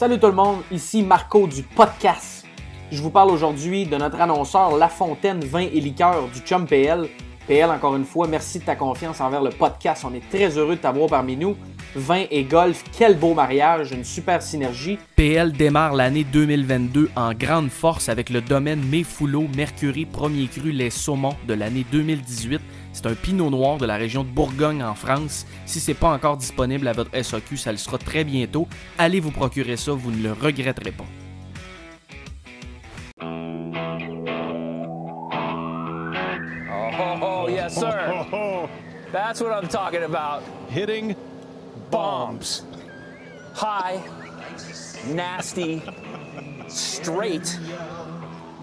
Salut tout le monde, ici Marco du podcast. Je vous parle aujourd'hui de notre annonceur La Fontaine Vin et Liqueur du Chum PL. PL, encore une fois, merci de ta confiance envers le podcast. On est très heureux de t'avoir parmi nous. Vin et golf, quel beau mariage, une super synergie. PL démarre l'année 2022 en grande force avec le domaine Méfoulot Mercury Premier Cru Les Saumons de l'année 2018. C'est un pinot noir de la région de Bourgogne en France. Si c'est pas encore disponible à votre SAQ, ça le sera très bientôt. Allez vous procurer ça, vous ne le regretterez pas. Oh, yes, sir. That's what I'm talking about. hitting bombs. High, nasty, straight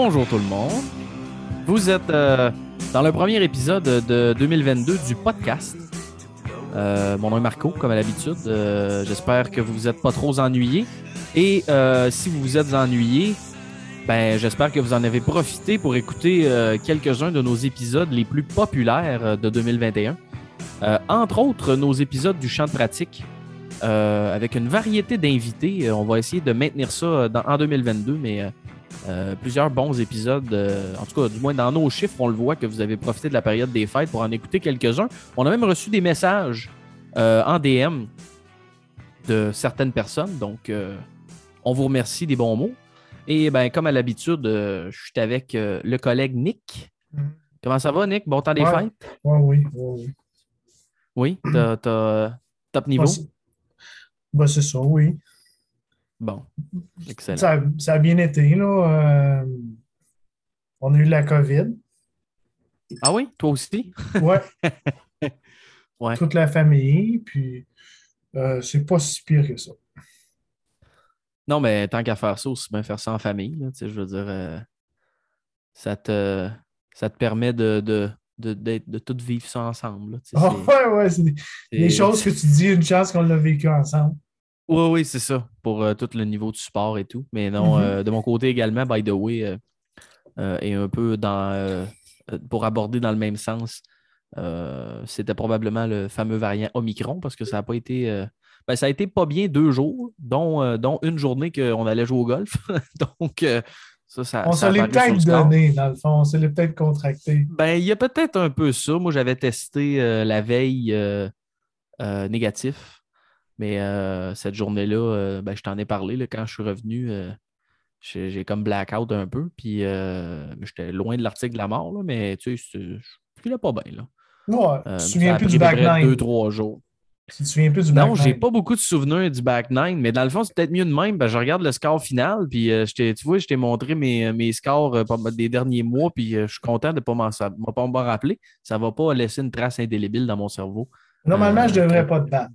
Bonjour tout le monde. Vous êtes euh, dans le premier épisode de 2022 du podcast. Euh, mon nom est Marco, comme à l'habitude. Euh, J'espère que vous vous êtes pas trop ennuyés. Et si vous vous êtes ennuyés, ben, j'espère que vous en avez profité pour écouter quelques-uns de nos épisodes les plus populaires de 2021. Euh, entre autres, nos épisodes du champ de pratique, avec une variété d'invités. On va essayer de maintenir ça en 2022, mais euh, plusieurs bons épisodes. euh, en tout cas, du moins dans nos chiffres, on le voit que vous avez profité de la période des fêtes pour en écouter quelques-uns. On a même reçu des messages euh, en DM de certaines personnes, donc on vous remercie des bons mots. Et ben, comme à l'habitude, je suis avec le collègue Nick. Mhm. Comment ça va, Nick? Bon temps des Ouais. fêtes? Ouais, oui, oui, oui. Oui, t'as top niveau? Ouais, c'est- c'est ça, oui. Bon. Ça, ça a bien été, là. euh, on a eu la COVID. Ah oui, toi aussi? Ouais. Ouais. Toute la famille, puis euh, c'est pas si pire que ça. Non, mais tant qu'à faire ça, aussi bien faire ça en famille. là, tu sais, je veux dire, euh, ça, te, ça te permet de, de, de, d'être- de tout vivre ça ensemble. là, c'est- ouais, ouais, c'est des, choses que tu dis, une chance qu'on l'a vécu ensemble. Oui, oui, c'est ça, pour euh, tout le niveau du sport et tout. Mais non, Mhm. euh, de mon côté également, by the way, euh, et un peu dans, pour aborder dans le même sens, c'était probablement le fameux variant Omicron parce que ça n'a pas été. ben, ça a été pas bien deux jours, dont, dont une journée qu'on allait jouer au golf. Donc, ça, ça. On ça se l'est peut-être donné, dans le fond. On se l'est peut-être contracté. Ben, il y a peut-être un peu ça. Moi, j'avais testé la veille négatif. Mais euh, cette journée-là, euh, ben, je t'en ai parlé là, quand je suis revenu. euh, j'ai comme blackout un peu. Puis j'étais loin de l'article de la mort, là, mais tu sais, je filais pas bien. Là. Ouais, tu te souviens plus du back nine. deux, trois jours. Tu te souviens plus du back Non, j'ai pas beaucoup de souvenirs du back nine, mais dans le fond, c'est peut-être mieux de même. Ben, je regarde le score final, puis tu vois, je t'ai montré mes, mes scores des derniers mois, puis je suis content de ne pas m'en rappeler. Ça va pas laisser une trace indélébile dans mon cerveau. Normalement, je devrais pas te battre.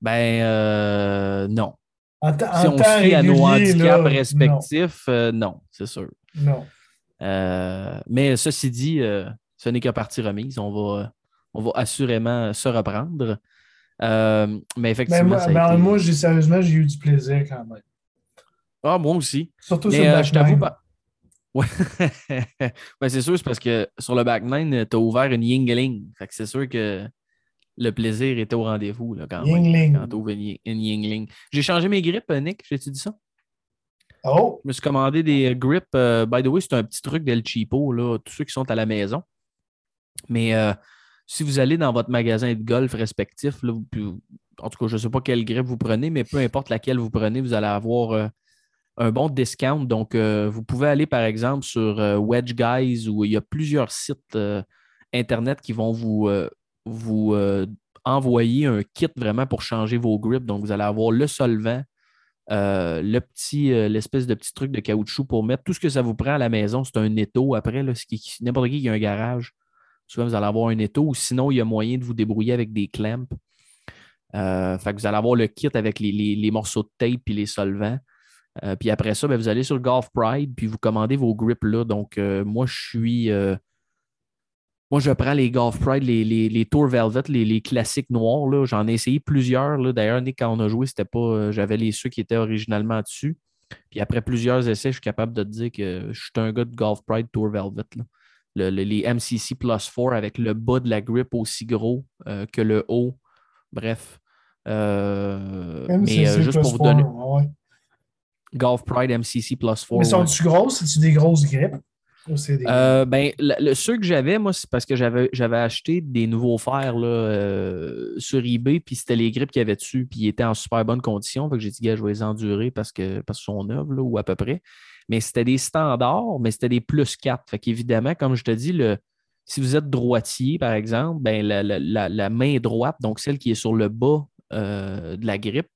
Ben, euh, non. En, Si en on se fie à nos handicaps là, respectifs, euh, non, c'est sûr. Non. Euh, mais ceci dit, ce n'est que partie remise. On va, on va assurément se reprendre. Mais Mais effectivement, moi, ben, été- moi, j'ai sérieusement, j'ai eu du plaisir quand même. Ah, moi aussi. Surtout Mais sur le back je t'avoue pas. Ouais. Ben, c'est sûr, c'est parce que sur le back nine, tu as ouvert une Yingling. Fait que c'est sûr que le plaisir était au rendez-vous là, quand. Yingling. Yingling. J'ai changé mes grippes, Nick. J'ai-tu dit ça? Oh, Je me suis commandé des grips. euh, by the way, c'est un petit truc d'El Cheapo, là, tous ceux qui sont à la maison. Mais euh, si vous allez dans votre magasin de golf respectif, là, vous- puis- en tout cas, je ne sais pas quelle grip vous prenez, mais peu importe laquelle vous prenez, vous allez avoir euh, un bon discount. Donc, euh, vous pouvez aller, par exemple, sur euh, Wedge Guys où il y a plusieurs sites euh, Internet qui vont vous, euh, vous euh, envoyer un kit vraiment pour changer vos grips. Donc, vous allez avoir le solvant, euh, le petit, euh, l'espèce de petit truc de caoutchouc pour mettre tout ce que ça vous prend à la maison. C'est un étau. Après, là, n'importe qui qui a un garage, souvent vous allez avoir un étau ou sinon, il y a moyen de vous débrouiller avec des clamps. Fait que vous allez avoir le kit avec les, morceaux de tape et les solvants. Puis après ça, ben, vous allez sur Golf Pride, puis vous commandez vos grips là. Donc, moi, je suis. Moi, je prends les Golf Pride, les, les, les Tour Velvet, les, les classiques noirs. là. J'en ai essayé plusieurs. là. D'ailleurs, Nick, quand on a joué, c'était pas. euh, J'avais les ceux qui étaient originalement dessus. Puis après plusieurs essais, je suis capable de te dire que je suis un gars de Golf Pride Tour Velvet. là. Le- le- les MCC Plus 4 avec le bas de la grip aussi gros euh, que le haut. Bref. Euh, mais euh, juste plus pour vous four, donner ouais. Golf Pride MCC Plus 4. Mais ouais. sont-tu grosses? C'est-tu des grosses grippes? Euh, ben, le, ceux que j'avais, moi, c'est parce que j'avais, j'avais acheté des nouveaux fers là, euh, sur eBay, puis c'était les grippes qu'il y avait dessus, puis ils étaient en super bonne condition. Fait que j'ai dit, gars, je vais les endurer parce que parce neufs, là, ou à peu près. Mais c'était des standards, mais c'était des plus 4. Fait qu'évidemment, comme je te dis, le, si vous êtes droitier, par exemple, ben, la, la- la- la main droite, donc celle qui est sur le bas euh, de la grippe,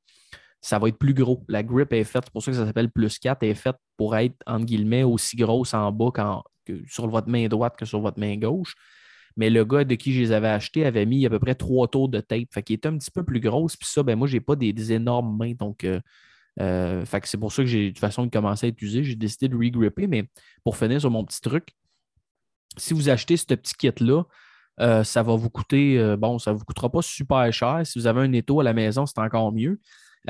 ça va être plus gros. La grip est faite, c'est pour ça que ça s'appelle plus 4, elle est faite pour être, entre guillemets, aussi grosse en bas qu'en- que sur votre main droite que sur votre main gauche. Mais le gars de qui je les avais achetés avait mis à peu près trois tours de tape. Fait qu'il était un petit peu plus grosse. Puis ça, ben moi, j'ai pas des, énormes mains. Donc, euh, euh, fait que c'est pour ça que j'ai, de toute façon, commencé à utiliser. J'ai décidé de regripper. Mais pour finir sur mon petit truc, si vous achetez ce petit kit-là, euh, ça va vous coûter, bon, ça ne vous coûtera pas super cher. Si vous avez un étau à la maison, c'est encore mieux.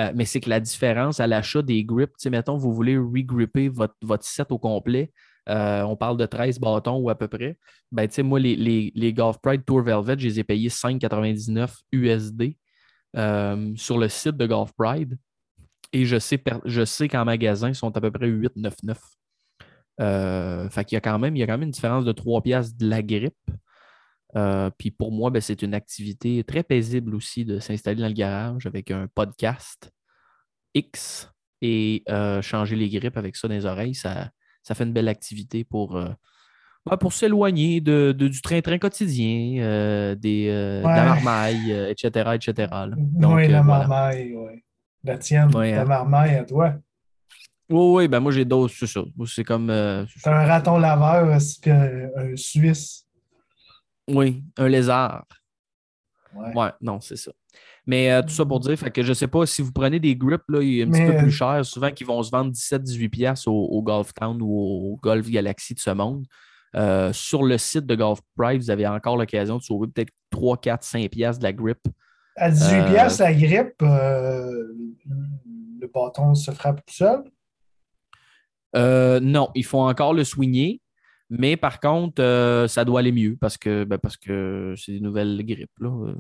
Euh, mais c'est que la différence à l'achat des grips, mettons, vous voulez regripper votre, votre set au complet, euh, on parle de 13 bâtons ou à peu près. Ben, tu sais, moi, les, les, les Golf Pride Tour Velvet, je les ai payés 5,99 USD euh, sur le site de Golf Pride. Et je sais, je sais qu'en magasin, ils sont à peu près 8,99. Euh, fait qu'il y a quand même, il y a quand même une différence de 3 piastres de la grippe. Euh, puis pour moi, ben, c'est une activité très paisible aussi de s'installer dans le garage avec un podcast X et euh, changer les grippes avec ça dans les oreilles. Ça, ça fait une belle activité pour, euh, ben, pour s'éloigner de, de- du train-train quotidien, des, de la marmaille, etc. etc. Donc, oui, la voilà. marmaille, oui. La tienne, Ouais, la hein. marmaille à toi. Oui, oui, ben moi j'ai d'autres, c'est ça. C'est comme. c'est un raton laveur, puis un, un Suisse. Oui, un lézard. Ouais. Ouais, non, c'est ça. Mais euh, tout ça pour dire, fait que je ne sais pas si vous prenez des grips là, un petit Mais, peu euh, plus cher, souvent qui vont se vendre 17-18$ piastres au, au Golf Town ou au Golf Galaxy de ce monde. Euh, sur le site de Golf Pride, vous avez encore l'occasion de sauver peut-être 3, 4, 5$ piastres de la grip. À 18 Euh, piastres, la grippe, euh, le bâton se frappe tout seul? Euh, non, il faut encore le soigner, mais par contre, euh, ça doit aller mieux parce que ben, parce que c'est des nouvelles grippes. Là. Euh,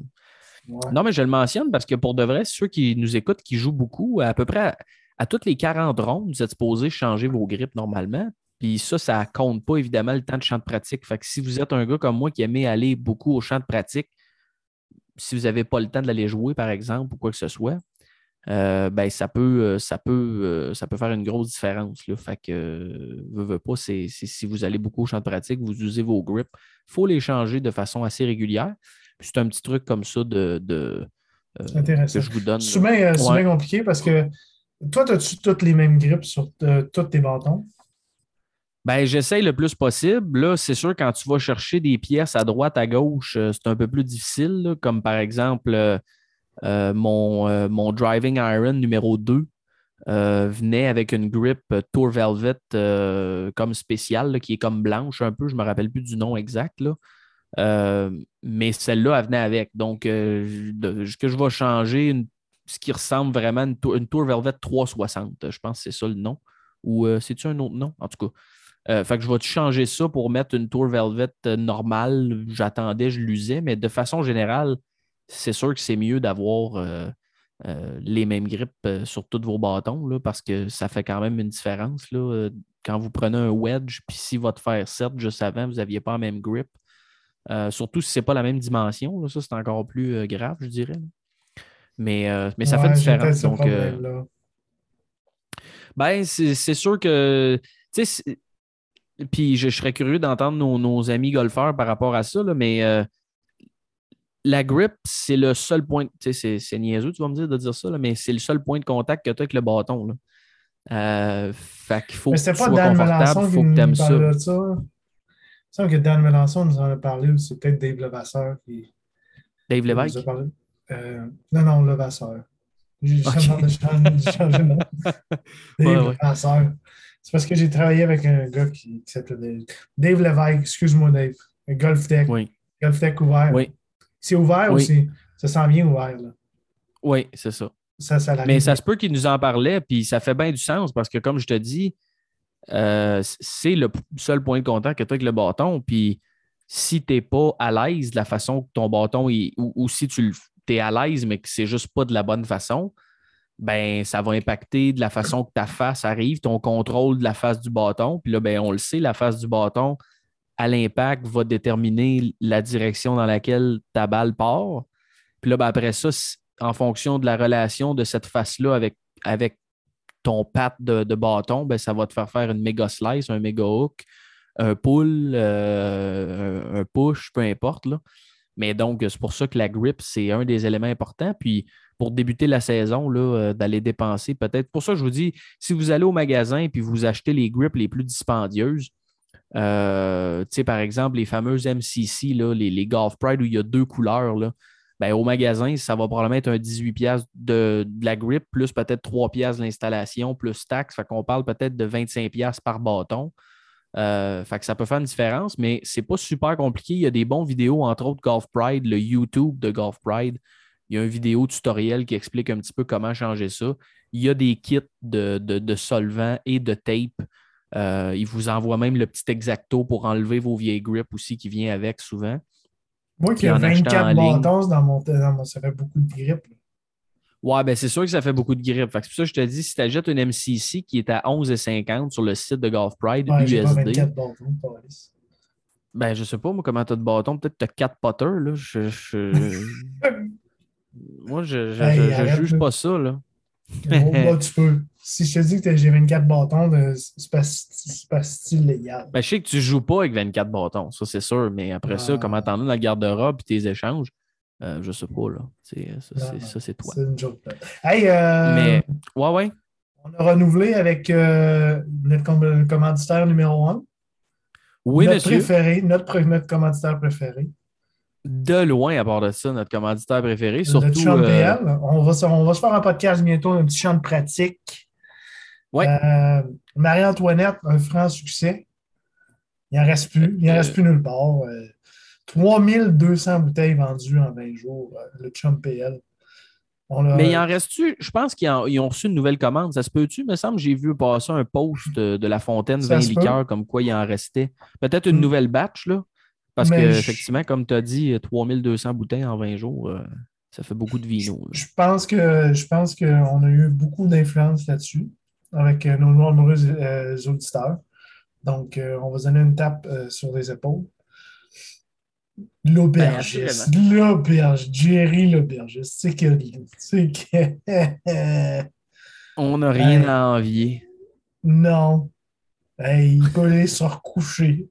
Ouais. Non, mais je le mentionne parce que pour de vrai, ceux qui nous écoutent, qui jouent beaucoup, à peu près à, à toutes les 40 rondes, vous êtes supposés changer vos grippes normalement. Puis ça, ça compte pas évidemment le temps de champ de pratique. Fait que si vous êtes un gars comme moi qui aimait aller beaucoup au champ de pratique, si vous n'avez pas le temps de l'aller jouer, par exemple, ou quoi que ce soit, euh, ben, ça peut, euh, ça, peut, euh, ça peut faire une grosse différence. Là. Fait que, veux, veux pas, c'est, si vous allez beaucoup au champ de pratique, vous usez vos grips, il faut les changer de façon assez régulière. C'est un petit truc comme ça de, de, Intéressant. que je vous donne. C'est bien, Ouais. compliqué parce que toi, as-tu toutes les mêmes grippes sur euh, tous tes bâtons? Ben, j'essaye le plus possible. Là, c'est sûr, quand tu vas chercher des pièces à droite, à gauche, c'est un peu plus difficile. là, comme par exemple, mon, euh, mon Driving Iron numéro 2 euh, venait avec une grip euh, Tour Velvet euh, comme spéciale, qui est comme blanche un peu. Je ne me rappelle plus du nom exact. Euh, mais celle-là, elle venait avec. Donc, euh, ce que je vais changer, ce qui ressemble vraiment à une, Tour- Velvet 360. Je pense que c'est ça le nom. Ou euh, c'est-tu un autre nom? En tout cas. Euh, fait que je vais changer ça pour mettre une Tour Velvet euh, normale? J'attendais, je l'usais, mais de façon générale, c'est sûr que c'est mieux d'avoir euh, euh, les mêmes grippes euh, sur tous vos bâtons là, parce que ça fait quand même une différence. Là, quand vous prenez un wedge, puis si votre fer 7 juste avant, vous n'aviez pas la même grip. Surtout si ce n'est pas la même dimension, là, ça c'est encore plus grave, je dirais. Mais, mais ça fait une différence. Donc, ben, c'est sûr que. Puis je, je serais curieux d'entendre nos, nos amis golfeurs par rapport à ça, là, mais euh, la grip, c'est le seul point. Tu sais, c'est- niaiseux, tu vas me dire de dire ça, là, mais c'est le seul point de contact que tu as avec le bâton. Là. Euh, fait qu'il faut Mais que tu sois Dan confortable, il qui faut que nous tu aimes ça. de ça. Il me semble que Dan Melançon nous en a parlé, ou c'est peut-être Dave Levasseur qui Dave Lévesque? Euh, non, non, le Vasseur. J'ai Ok. changé, de nom. Dave Ouais, ouais. Levasseur. C'est parce que j'ai travaillé avec un gars qui, qui s'appelait Dave. Dave Lévesque, excuse-moi, Dave. Golf Tech. Oui, Golf Tech ouvert. oui, C'est ouvert Oui. c'est. Ça sent bien ouvert, là? oui, c'est ça. Ça, ça Mais ça se peut qu'il nous en parlait, puis ça fait bien du sens parce que, comme je te dis, euh, c'est le seul point de contact que tu as avec le bâton. Puis si tu n'es pas à l'aise de la façon que ton bâton est, ou, ou si tu es à l'aise, mais que c'est juste pas de la bonne façon, ben ça va impacter de la façon que ta face arrive, ton contrôle de la face du bâton. Puis là, ben, on le sait, la face du bâton, à l'impact, va déterminer la direction dans laquelle ta balle part. Puis là, ben, après ça, en fonction de la relation de cette face-là avec, avec ton pat de, bâton, ben, ça va te faire faire une méga slice, un méga hook, un pull, euh, un, push, peu importe. Là. Mais donc, c'est pour ça que la grip, c'est un des éléments importants. Puis, pour débuter la saison, euh, d'aller dépenser peut-être. Pour ça, je vous dis, si vous allez au magasin et vous achetez les grips les plus dispendieuses, euh, par exemple, les fameuses MCC, là, les, Golf Pride où il y a deux couleurs, là, ben, au magasin, ça va probablement être un 18$ de, de la grip, plus peut-être 3$ de l'installation, plus taxe. Fait qu'on parle peut-être de 25$ par bâton. Euh, fait que ça peut faire une différence, mais c'est pas super compliqué. Il y a des bons vidéos, entre autres Golf Pride, le YouTube de Golf Pride. Il y a une vidéo tutoriel qui explique un petit peu comment changer ça. Il y a des kits de, de, de solvants et de tape. Euh, il vous envoie même le petit exacto pour enlever vos vieilles grips aussi qui vient avec souvent. Moi qui ai Puis en achetant 24 en ligne. bâtons dans mon, dans mon- Ça fait beaucoup de grippe. là. Ouais, ben c'est sûr que ça fait beaucoup de grippe. C'est pour ça que je te dis, si tu achètes une MCC qui est à 11,50 sur le site de Golf Pride Ouais, USD, 24 bâtons, ben je sais pas, moi, comment tu as de bâton. Peut-être que tu as 4 putters, là. Je, je- Moi, je, je, Hey, juge pas ça, là. Tu peux. Si je te dis que j'ai 24 bâtons, de- c'est pas, pas légal. Ben, je sais que tu joues pas avec 24 bâtons, ça c'est sûr, mais après ça, comment t'en as dans le garde-robe et tes échanges, euh, je sais pas, là. Ça, c'est- toi. C'est une joke. là. Hey, euh, Mais, ouais, ouais. on a renouvelé avec euh, notre com- commanditaire numéro 1. Oui, notre monsieur. préféré, notre, commanditaire préféré. De loin, à part de ça, notre commanditaire préféré, surtout. Champ euh, PL. On, va, se- on va se faire un podcast bientôt, un petit champ de pratique. Ouais. Euh, Marie-Antoinette, un franc succès. Il n'en reste plus. Il n'en Euh, reste plus nulle part. Euh, 3200 bouteilles vendues en 20 jours, euh, le Chum PL. Mais il en reste-tu? Je pense qu'ils ont reçu une nouvelle commande. Ça se peut-tu? Il me semble que j'ai vu passer un post de, la fontaine Ça 20 se peut. liqueurs comme quoi il en restait. Peut-être une Mm. nouvelle batch, là. Parce Mais que, je- effectivement, comme tu as dit, 3200 bouteilles en 20 jours, euh, ça fait beaucoup de vino. Je pense que je pense qu'on a eu beaucoup d'influence là-dessus avec euh, nos nombreux euh, auditeurs. Donc, euh, on va donner une tape sur les épaules. L'aubergiste. L'aubergiste. Jerry l'aubergiste. C'est que. C'est que. On n'a rien à envier. non. Hey, il peut aller se recoucher.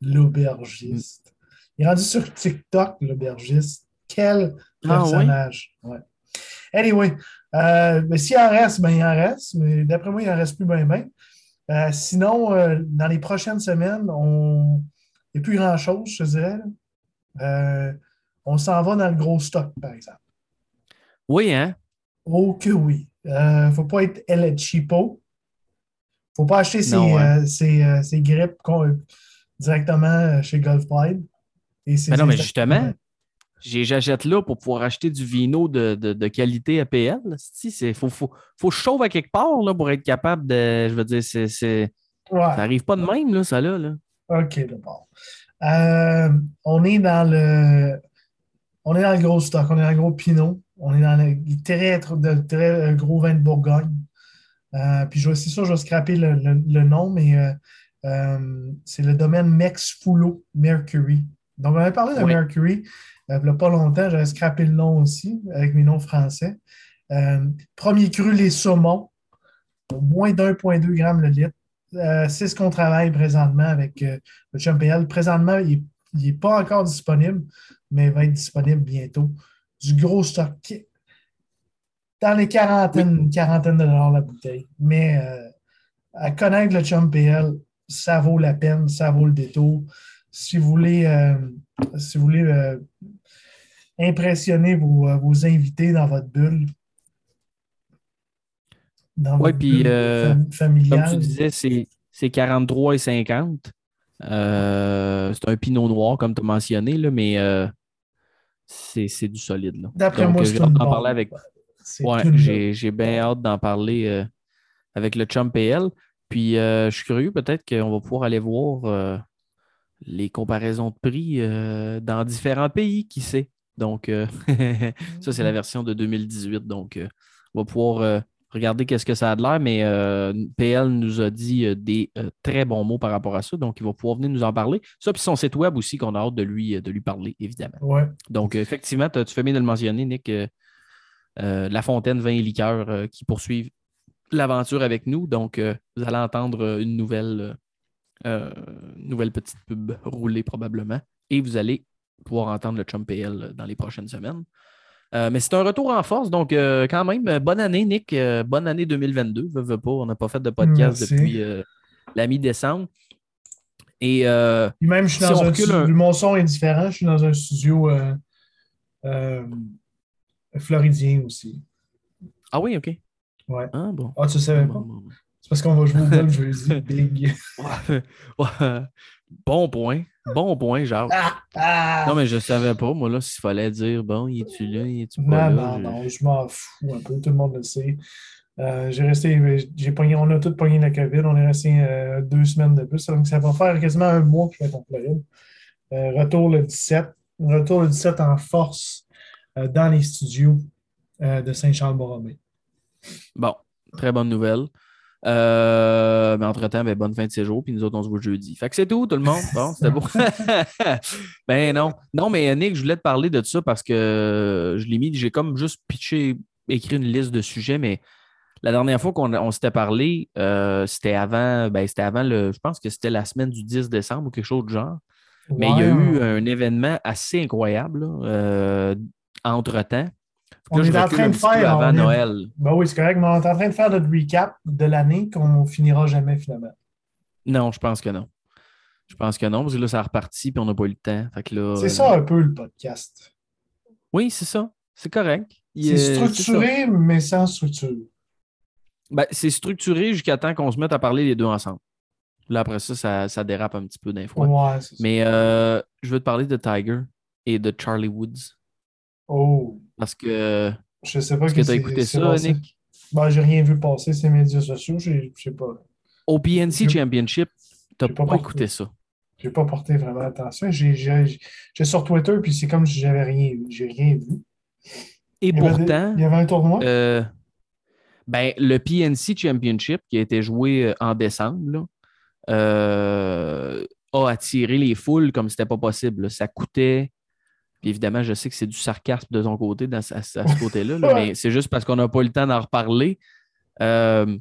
L'aubergiste. Il est rendu sur TikTok, l'aubergiste. Quel Ah oui? personnage. Ouais. Anyway, euh, mais s'il en reste, ben, il en reste. Mais d'après moi, il en reste plus bien, bien. Euh, sinon, euh, dans les prochaines semaines, on... il n'y a plus grand-chose, je dirais. Euh, on s'en va dans le gros stock, par exemple. Oui, hein? Oh que oui. Il ne faut pas être El. Il ne faut pas acheter ses, hein? ses, ses grippes directement chez Golf Pride. Et ses Mais non, mais justement, j'achète là pour pouvoir acheter du vino de, de- de qualité APL. Il faut, faut, faut chauffe à quelque part là, pour être capable de. Je veux dire, c'est, Ouais. ça n'arrive pas de même, là, ça là. là. OK, d'abord. Euh, on est dans le. On est dans le gros stock, on est dans le gros Pinot, on est dans le très, de très euh, gros vin de Bourgogne. Euh, puis c'est sûr, je vais scraper le, le- le nom, mais euh, c'est le domaine Mex Fulo Mercury. Donc, on avait parlé de Oui. Mercury il n'y a pas longtemps, j'avais scrappé le nom aussi avec mes noms français. Euh, premier cru, les saumons, moins d'1,2 g le litre. Euh, c'est ce qu'on travaille présentement avec euh, le Champéal. Présentement, il n'est pas encore disponible, mais il va être disponible bientôt. Du gros stock. Dans les quarantaines, quarantaine de dollars la bouteille. Mais euh, à connaître le Champéal, ça vaut la peine, ça vaut le détour. Si vous voulez, euh, si vous voulez euh, impressionner vos, euh, vos invités dans votre bulle. Votre puis, euh, Comme tu disais, c'est, c'est 43 et 50. Euh, c'est un pinot noir, comme tu as mentionné, là, mais euh, c'est, du solide. D'après moi, c'est j'ai hâte d'en parler avec. Ouais, j'ai, j'ai bien hâte d'en parler avec le Chum PL. Puis je suis curieux, peut-être qu'on va pouvoir aller voir les comparaisons de prix dans différents pays, qui sait? Donc, euh, ça, c'est la version de 2018. Donc, euh, on va pouvoir euh, regarder qu'est-ce que ça a de l'air. Mais PL nous a dit des très bons mots par rapport à ça. Donc, il va pouvoir venir nous en parler. Ça, puis son site web aussi, qu'on a hâte de lui, de lui parler, évidemment. Ouais. Donc, effectivement, tu fais bien de le mentionner, Nick. La Fontaine Vin et Liqueurs euh, qui poursuivent l'aventure avec nous. Donc, vous allez entendre une nouvelle, nouvelle petite pub rouler probablement. Et vous allez pouvoir entendre le Chum PL dans les prochaines semaines. Euh, mais c'est un retour en force. Donc, euh, quand même, euh, bonne année, Nick. Euh, bonne année 2022. Veux, veux pas, on n'a pas fait de podcast Merci. depuis euh, la mi-décembre. Et euh, même, je suis Si dans un recule studio- un- Mon son est différent. Je suis dans un studio euh, euh, floridien aussi. ah oui, OK. Ouais. Ah bon. Ah, tu savais Bon, pas? bon, bon. C'est parce qu'on va jouer au golf jeudi. Big. Ouais, ouais. Bon point. Bon point, genre. Ah! Ah! Non, mais je savais pas, moi, là, s'il fallait dire, bon, y es-tu là, y es-tu Non, pas là? non, Je- non, je m'en fous un peu, tout le monde le sait. Euh, j'ai resté, j'ai pogné, on a tous pogné la COVID, on est resté euh, deux semaines de plus, donc ça va faire quasiment un mois que je vais être en Floride. Euh, retour le 17, retour le 17 en force euh, dans les studios de Saint-Charles-Borromée. Bon, très bonne nouvelle. Euh, mais entre-temps, ben, bonne fin de séjour, puis nous autres, on se voit jeudi. Fait que c'est tout, tout le monde. Bon, c'était beau. ben non. Non, mais Nick, je voulais te parler de ça parce que je l'ai mis, j'ai comme juste pitché, écrit une liste de sujets, mais la dernière fois qu'on on s'était parlé, euh, c'était avant, ben, c'était avant le, je pense que c'était la semaine du 10 décembre ou quelque chose du genre. Mais il y a eu un événement assez incroyable là, euh, entre-temps. On est en train de faire, avant est- Noël. Ben oui, c'est correct, mais on est en train de faire notre recap de l'année qu'on finira jamais finalement. Non, je pense que non. Je pense que non, parce que là, ça a reparti puis on n'a pas eu le temps. C'est euh, ça un peu le podcast. Oui, c'est ça. C'est correct. C'est structuré, mais sans structure. Ben, c'est structuré jusqu'à temps qu'on se mette à parler les deux ensemble. Là, après ça, ça, ça dérape un petit peu d'un fois. Ouais. Mais euh, je veux te parler de Tiger et de Charlie Woods. Oh, Parce que. je sais pas Est-ce que tu as écouté ça. Nick? Ben, j'ai rien vu passer ces médias sociaux, j'ai j'ai pas, Au PNC Championship, tu j'ai pas pas, écouté ça. j'ai pas porté vraiment attention. J'ai j'ai- j'ai sur Twitter, puis c'est comme si j'avais rien vu. J'ai rien vu. Et Il avait pourtant, il y avait un tournoi? euh, ben, le PNC Championship qui a été joué euh, en décembre là, euh, a attiré les foules comme c'était pas possible. là. Ça coûtait. Puis évidemment, je sais que c'est du sarcasme de ton côté dans, à, à ce côté-là, là, Ouais. mais c'est juste parce qu'on n'a pas eu le temps d'en reparler. Euh,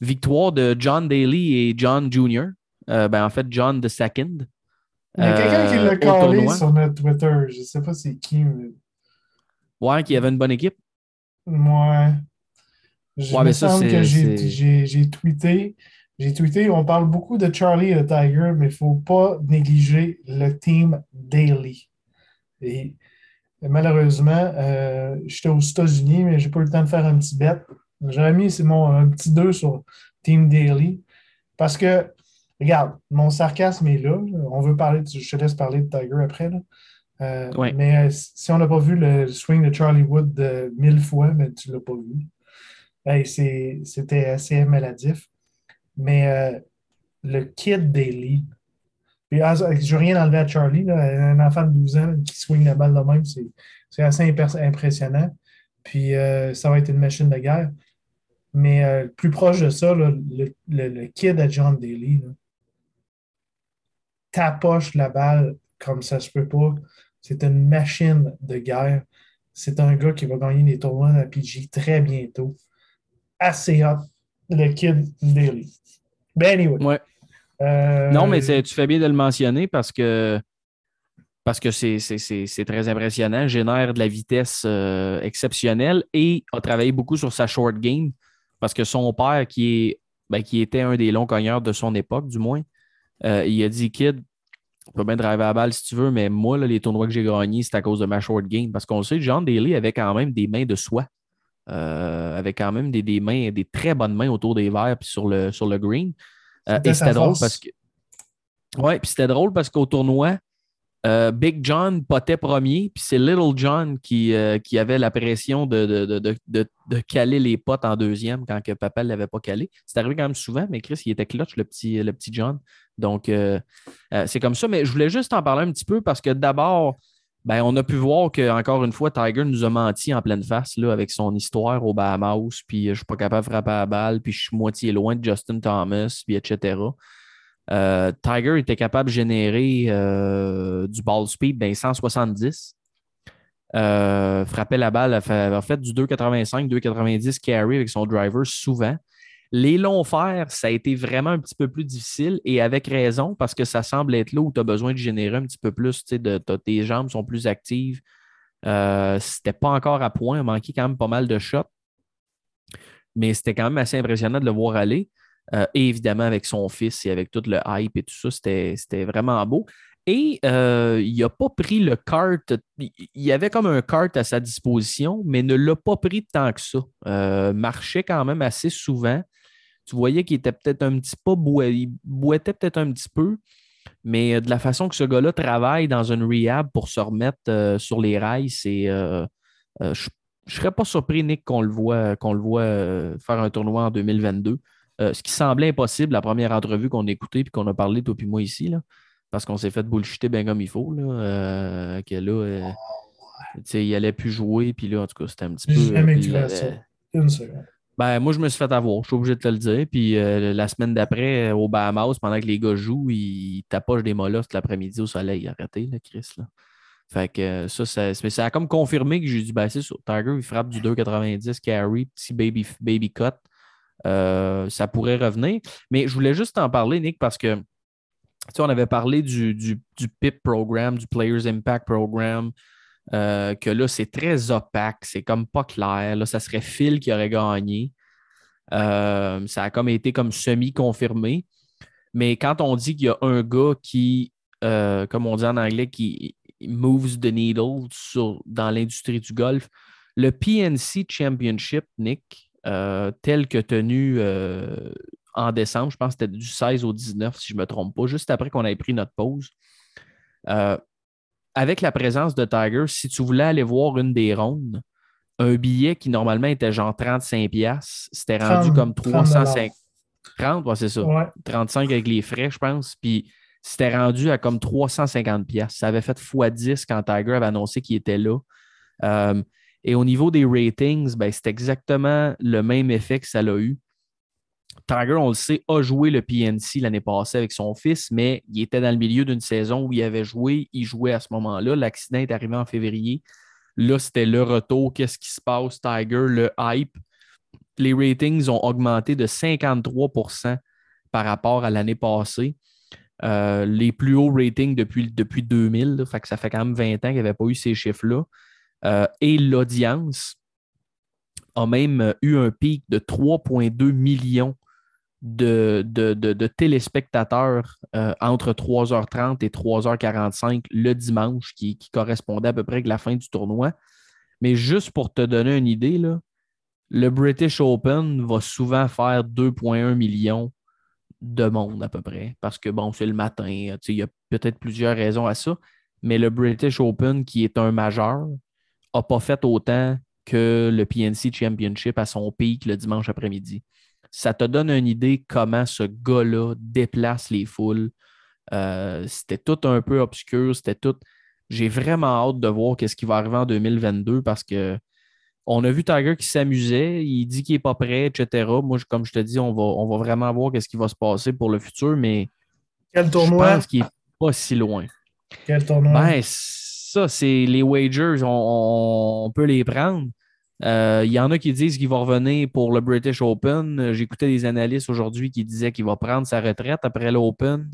victoire de John Daly et John Jr. Euh, ben, en fait, John the Second. Il y a quelqu'un qui euh, l'a au collé sur notre Twitter. Je sais pas c'est qui, mais Ouais, qui avait une bonne équipe. moi. Je Ouais, me mais semble que j'ai tweeté. J'ai tweeté, on parle beaucoup de Charlie et de Tiger, mais il ne faut pas négliger le team Daily. Et malheureusement, euh, j'étais aux États-Unis, mais j'ai pas eu le temps de faire un petit bet. J'avais mis c'est mon, un petit 2 sur Team Daily. Parce que, regarde, mon sarcasme est là. On veut parler, de- je te laisse parler de Tiger après. là. Euh, Ouais. Mais euh, si on n'a pas vu le swing de Charlie Wood de mille fois, mais tu ne l'as pas vu. Hey, C'était assez maladif. Mais euh, le kid Daly, ah, je veux rien enlever à Charlie, un enfant de 12 ans qui swing la balle de même, c'est assez impressionnant. Puis euh, ça va être une machine de guerre. Mais euh, plus proche de ça, le, kid à John Daly, tapoche la balle comme ça se peut pas. C'est une machine de guerre. C'est un gars qui va gagner des tournois à PG très bientôt. Assez hot, le kid Daly. Ben anyway. Euh, Non, mais tu fais bien de le mentionner parce que c'est très impressionnant, génère de la vitesse euh, exceptionnelle et a travaillé beaucoup sur sa short game parce que son père, qui, ben, était un des longs cogneurs de son époque, du moins, euh, il a dit Kid, Tu peux bien driver la balle si tu veux, mais moi, les tournois que j'ai gagnés, c'est à cause de ma short game. Parce qu'on sait, John Daly avait quand même des mains de soie. Avait quand même des, des, mains, des très bonnes mains autour des verres puis sur le, sur le green. Euh, et c'était drôle parce que. Ouais, puis c'était drôle parce qu'au tournoi, euh, Big John potait premier, puis c'est Little John qui, euh, qui avait la pression de, de, de, de, caler les potes en deuxième quand que Papa ne l'avait pas calé. C'est arrivé quand même souvent, mais Chris, il était clutch, le petit, le petit John. Donc, c'est comme ça. Mais je voulais juste en parler un petit peu parce que d'abord, ben, on a pu voir que encore une fois, Tiger nous a menti en pleine face là, avec son histoire au Bahamas, puis je ne suis pas capable de frapper à la balle, puis je suis moitié loin de Justin Thomas, puis etc. Euh, Tiger était capable de générer euh, du ball speed ben 170. Euh, frappait la balle, a fait du 2,85, 2,90 carry avec son driver souvent. Les longs fers, ça a été vraiment un petit peu plus difficile et avec raison parce que ça semble être là où tu as besoin de générer un petit peu plus. De, tes jambes sont plus actives. c'était pas encore à point, il manquait quand même pas mal de shots. Mais c'était quand même assez impressionnant de le voir aller. Euh, et évidemment, avec son fils et avec tout le hype et tout ça, c'était vraiment beau. Et euh, il n'a pas pris le kart. Il avait comme un kart à sa disposition, mais ne l'a pas pris tant que ça. Euh, marchait quand même assez souvent. Tu voyais qu'il était peut-être un petit peu il boitait peut-être un petit peu, mais de la façon que ce gars-là travaille dans une rehab pour se remettre sur les rails, c'est. je ne serais pas surpris, Nick, qu'on le voit, qu'on le voit faire un tournoi en 2022. Euh, ce qui semblait impossible la première entrevue qu'on a écoutée puis qu'on a parlé, toi puis moi ici, là, parce qu'on s'est fait bullshiter bien comme il faut. Là, euh, que là, euh, il allait plus jouer, puis là, en tout cas, c'était un petit peu. Jamais ça. Une seconde. Ben, moi, je me suis fait avoir, je suis obligé de te le dire. Puis la semaine d'après, au Bahamas, pendant que les gars jouent, ils tapochent des mollusques l'après-midi au soleil. Arrêtez, Chris. Là. Fait que ça, ça, ça a comme confirmé que j'ai dit, ben, c'est sur Tiger, il frappe du 2,90 carry, petit baby, baby cut. Euh, ça pourrait revenir. Mais je voulais juste en parler, Nick, parce que on avait parlé du, du, PIP Program, du Players Impact Program, euh, que là, c'est très opaque, c'est comme pas clair. Là, ça serait Phil qui aurait gagné. Euh, ça a comme été comme semi-confirmé. Mais quand on dit qu'il y a un gars qui, comme on dit en anglais, qui moves the needle dans l'industrie du golf, le PNC Championship, Nick, euh, tel que tenu euh, en décembre. Je pense que c'était du 16 au 19, si je ne me trompe pas, juste après qu'on ait pris notre pause. Euh, avec la présence de Tiger, si tu voulais aller voir une des rondes, un billet qui normalement était genre 35$, c'était rendu comme 350. 30, c'est ça. 35 avec les frais, je pense. Puis c'était rendu à comme 350$. Ça avait fait x10 quand Tiger avait annoncé qu'il était là. Et au niveau des ratings, ben, c'est exactement le même effet que ça l'a eu. Tiger, on le sait, a joué le PNC l'année passée avec son fils, mais il était dans le milieu d'une saison où il avait joué. Il jouait à ce moment-là. L'accident est arrivé en février. Là, c'était le retour. Qu'est-ce qui se passe, Tiger? Le hype. Les ratings ont augmenté de 53% par rapport à l'année passée. Euh, les plus hauts ratings depuis, depuis 2000. fait que ça fait quand même 20 ans qu'il n'y avait pas eu ces chiffres-là. Euh, et l'audience a même eu un pic de 3,2 millions de, de, téléspectateurs euh, entre 3h30 et 3h45 le dimanche, qui, correspondait à peu près avec la fin du tournoi. Mais juste pour te donner une idée, là, le British Open va souvent faire 2,1 millions de monde à peu près, parce que bon, c'est le matin, il y a peut-être plusieurs raisons à ça, mais le British Open, qui est un majeur, n'a pas fait autant que le PNC Championship à son pic le dimanche après-midi. Ça te donne une idée comment ce gars-là déplace les foules. Euh, c'était tout un peu obscur, c'était tout. J'ai vraiment hâte de voir ce qui va arriver en 2022 parce que on a vu Tiger qui s'amusait, il dit qu'il n'est pas prêt, etc. Moi, comme je te dis, on va, on va vraiment voir ce qui va se passer pour le futur, mais Quel tournoi? je pense qu'il n'est pas si loin. Quel tournoi? Ben, ça, c'est les wagers, on, peut les prendre. Euh, il y en a qui disent qu'il va revenir pour le British Open. J'écoutais des analystes aujourd'hui qui disaient qu'il va prendre sa retraite après l'Open.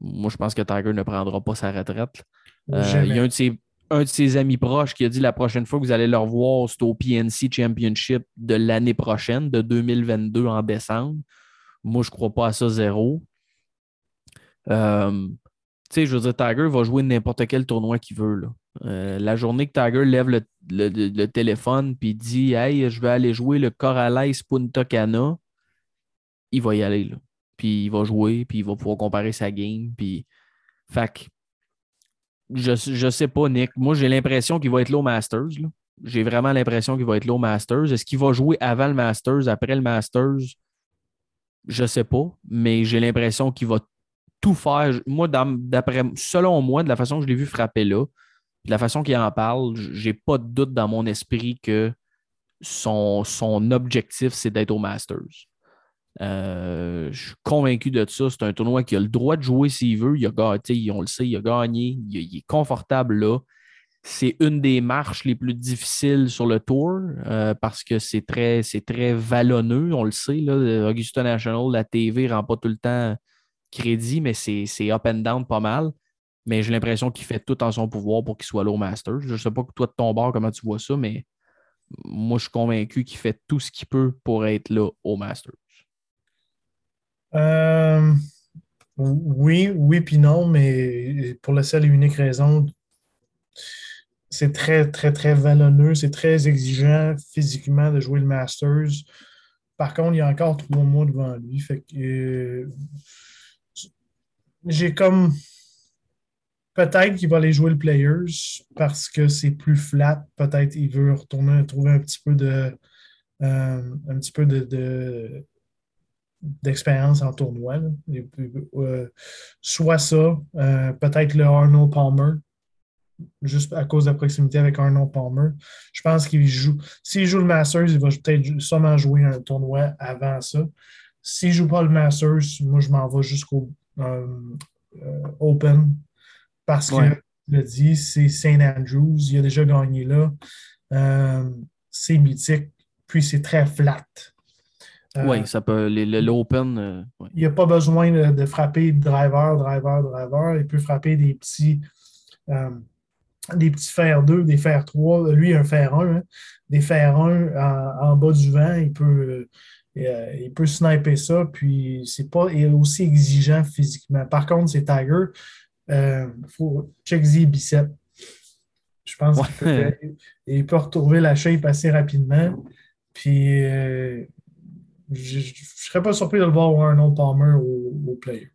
Moi, je pense que Tiger ne prendra pas sa retraite. Euh, il y a un de, ses, amis proches qui a dit la prochaine fois que vous allez le revoir, c'est au PNC Championship de l'année prochaine, de 2022 en décembre. Moi, je ne crois pas à ça zéro. Euh, sais, je veux dire, Tiger va jouer n'importe quel tournoi qu'il veut. Là. Euh, la journée que Tiger lève le, le- téléphone puis dit Hey, je vais aller jouer le Corrales Punta Cana, il va y aller. Puis il va jouer, puis il va pouvoir comparer sa game. Puis... Fait je, je sais pas, Nick. Moi, j'ai l'impression qu'il va être là au Masters. J'ai vraiment l'impression qu'il va être là au Masters. Est-ce qu'il va jouer avant le Masters, après le Masters? Je sais pas, mais j'ai l'impression qu'il va tout faire. Moi, d'après, selon moi, de la façon que je l'ai vu frapper là, de la façon qu'il en parle, j'ai pas de doute dans mon esprit que son, son objectif, c'est d'être au Masters. Euh, je suis convaincu de ça. C'est un tournoi qui a le droit de jouer s'il veut. Il a on le sait, il a gagné. Il, il est confortable là. C'est une des marches les plus difficiles sur le tour euh, parce que c'est très, c'est très vallonneux. On le sait. Là, Augusta National, la TV ne rend pas tout le temps crédit, mais c'est up and down pas mal. Mais j'ai l'impression qu'il fait tout en son pouvoir pour qu'il soit là au Masters. Je ne sais pas toi de ton bord comment tu vois ça, mais moi je suis convaincu qu'il fait tout ce qu'il peut pour être là au Masters. Euh, oui, oui, puis non, mais pour la seule et unique raison, c'est très, très, très vallonneux, c'est très exigeant physiquement de jouer le Masters. Par contre, il y a encore trois mois devant lui. Fait que euh, j'ai comme peut-être qu'il va aller jouer le Players parce que c'est plus flat. Peut-être qu'il veut retourner trouver un petit peu de euh, un petit peu de, de- d'expérience en tournoi. euh, soit ça, euh, peut-être le Arnold Palmer, juste à cause de la proximité avec Arnold Palmer. Je pense qu'il joue. S'il joue le Masters, il va peut-être sûrement jouer un tournoi avant ça. S'il ne joue pas le Masters, moi, je m'en vais jusqu'au euh, euh, Open parce que, Ouais. le dit, c'est St. Andrews. Il a déjà gagné là. Euh, c'est mythique. Puis c'est très flat. Euh, Oui, ça peut. L'Open. ouais. il n'a pas besoin de, de frapper driver, driver, driver. Il peut frapper des petits, des petits fer 2, des fer 3. Lui, un fer 1. hein. Des fer 1 en, en bas du vent. Il peut, euh, il peut sniper ça. Puis, c'est pas il est aussi exigeant physiquement. Par contre, c'est Tiger. Euh, faut check Z biceps. Je pense Ouais. qu'il peut, il peut retrouver la shape assez rapidement. Puis, euh, je ne serais pas surpris de le voir au Arnold Palmer aux, aux Players.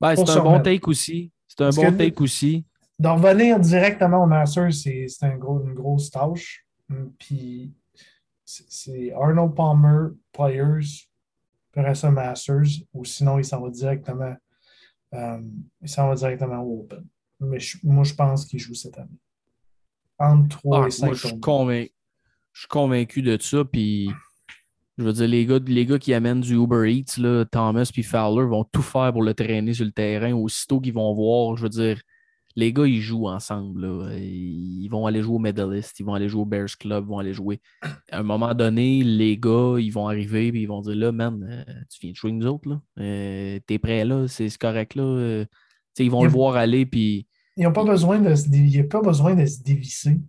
Ben, c'est un bon take aussi. C'est un Parce bon take aussi. D'en revenir directement au Masters, c'est un gros, une grosse tâche. Puis c'est- Arnold Palmer, Players, ça Masters, ou sinon il s'en va directement, euh, il s'en va directement au Open. Mais je- moi, je pense qu'il joue cette année. Entre 3 Ah, et 5 moi, je suis convaincu, je suis convaincu de ça. Puis, je veux dire, les gars, les gars qui amènent du Uber Eats, là, Thomas puis Fowler, vont tout faire pour le traîner sur le terrain. Aussitôt qu'ils vont voir, je veux dire, les gars, ils jouent ensemble. là. Ils vont aller jouer au Medalist, ils vont aller jouer au Bears Club, ils vont aller jouer. À un moment donné, les gars, ils vont arriver et ils vont dire Là, man, euh, tu viens de jouer avec nous autres, là. Euh, T'es prêt là, c'est c'est correct là. Euh, ils vont y le voir aller, puis. Ils n'ont pas besoin de se pas besoin de se dévisser.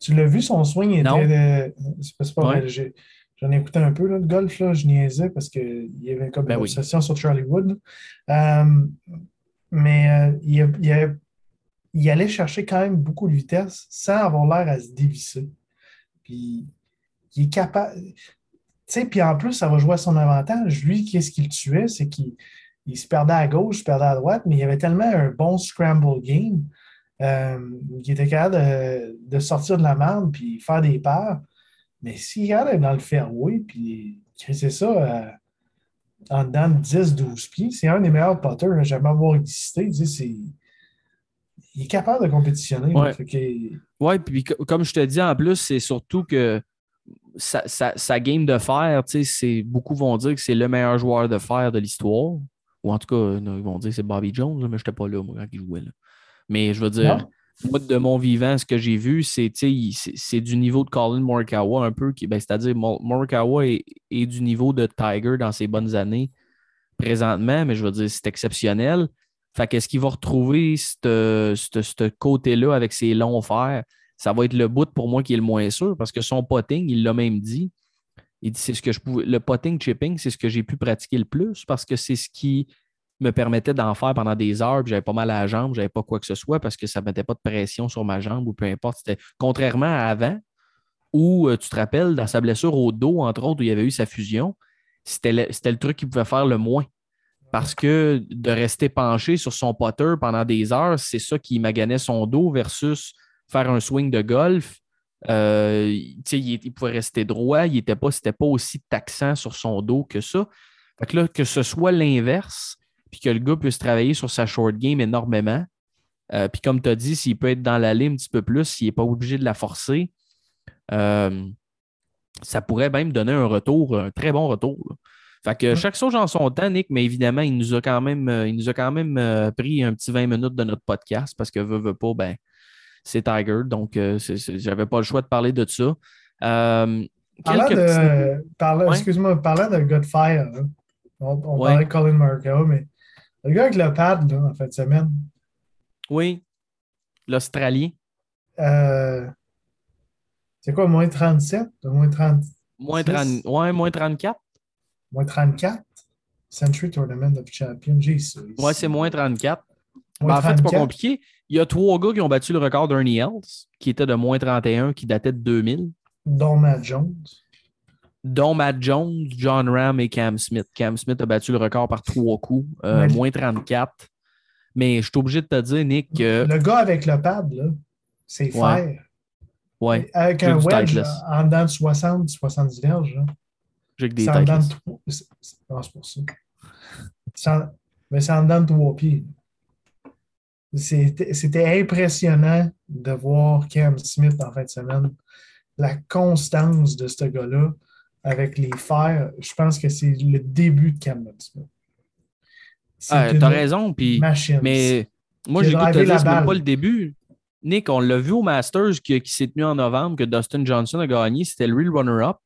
Tu l'as vu, son swing était. Non. de- c'est pas, Ouais. vrai, J'en ai écouté un peu, là, le golf, là, je niaisais parce qu'il y avait comme Ben une oui. obsession sur Charlie Wood. Euh, mais il, a- il a- il allait chercher quand même beaucoup de vitesse sans avoir l'air à se dévisser. Puis il est capable. Tu sais, puis en plus, ça va jouer à son avantage. Lui, qu'est-ce qu'il tuait? C'est qu'il il se perdait à gauche, il se perdait à droite, mais il avait tellement un bon scramble game euh, qu'il était capable de, de sortir de la merde puis faire des paires. Mais s'il être dans le fairway puis c'est ça euh, en dedans de 10-12 pieds, c'est un des meilleurs putters à jamais avoir existé. Tu sais, il est capable de compétitionner. Ouais. puis co- comme je te dis, en plus, c'est surtout que sa, sa- sa game de fer, beaucoup vont dire que c'est le meilleur joueur de fer de l'histoire. Ou en tout cas, ils vont dire que c'est Bobby Jones, là, mais je n'étais pas là, moi, quand il jouait. là. Mais je veux dire, Non. moi, de mon vivant, ce que j'ai vu, c'est du niveau de Colin Morikawa un peu. qui- ben, C'est-à-dire, Mor- Morikawa est, est du niveau de Tiger dans ses bonnes années présentement, mais je veux dire, c'est exceptionnel. Fait qu'est-ce qu'il va retrouver ce ce- ce côté-là avec ses longs fers? Ça va être le bout pour moi qui est le moins sûr parce que son potting, il l'a même dit. Il dit c'est ce que je pouvais. Le potting chipping, c'est ce que j'ai pu pratiquer le plus parce que c'est ce qui me permettait d'en faire pendant des heures, puis j'avais pas mal à la jambe, j'avais pas quoi que ce soit parce que ça ne mettait pas de pression sur ma jambe ou peu importe. C'était contrairement à avant, où euh, tu te rappelles, dans sa blessure au dos, entre autres, où il y avait eu sa fusion, c'était le, le truc qui pouvait faire le moins. Parce que de rester penché sur son potter pendant des heures, c'est ça qui maganait son dos versus faire un swing de golf. Euh, il, il pouvait rester droit, il n'était pas, pas aussi taxant sur son dos que ça. Fait que là, que ce soit l'inverse, puis que le gars puisse travailler sur sa short game énormément. Euh, puis comme tu as dit, s'il peut être dans l'allée un petit peu plus, s'il n'est pas obligé de la forcer, euh, ça pourrait même donner un retour, un très bon retour. Fait que chaque chose en son temps, Nick, mais évidemment, il nous a quand même, euh, il nous a quand même euh, pris un petit 20 minutes de notre podcast parce que veut, veut pas, ben, c'est Tiger. Donc, euh, j'avais pas le choix de parler de ça. Euh, Parlant de, parlant- Ouais. excuse-moi, parlant de fer, là, on, on Ouais. parlait de Colin Marco, mais le gars avec le pad, là, en fin de semaine, Oui, l'Australien. c'est quoi, moins 37? Moins, 30, Moins, Six. 30 ouais, moins 34. Moins 34? Century Tournament of Champions, j'ai ça. Ouais, c'est moins 34. Moins Ben, en fait, c'est pas 34. compliqué. Il y a trois gars qui ont battu le record d'Ernie Els, qui était de moins 31, qui datait de 2000, Dont Matt Jones. dont Matt Jones, John Ram et Cam Smith. Cam Smith a battu le record par trois coups, euh, moins 34. Mais je suis obligé de te dire, Nick, que. Le gars avec le pad, là, c'est Ouais. Ouais, Avec un wedge en dedans de 60, 70 verges. J'ai que des têtes. trois- Non, c'est pour ça. En- Mais c'est en dedans de trois pieds. C'était impressionnant de voir Cam Smith en fin de semaine. La constance de ce gars-là avec les fers, je pense que c'est le début de Cam Smith. Ah, une T'as raison, puis. Mais moi, j'ai goût de te drivé dire, la c'est même balle. pas le début. Nick, on l'a vu au Masters qui, qui s'est tenu en novembre, que Dustin Johnson a gagné. C'était le real runner-up.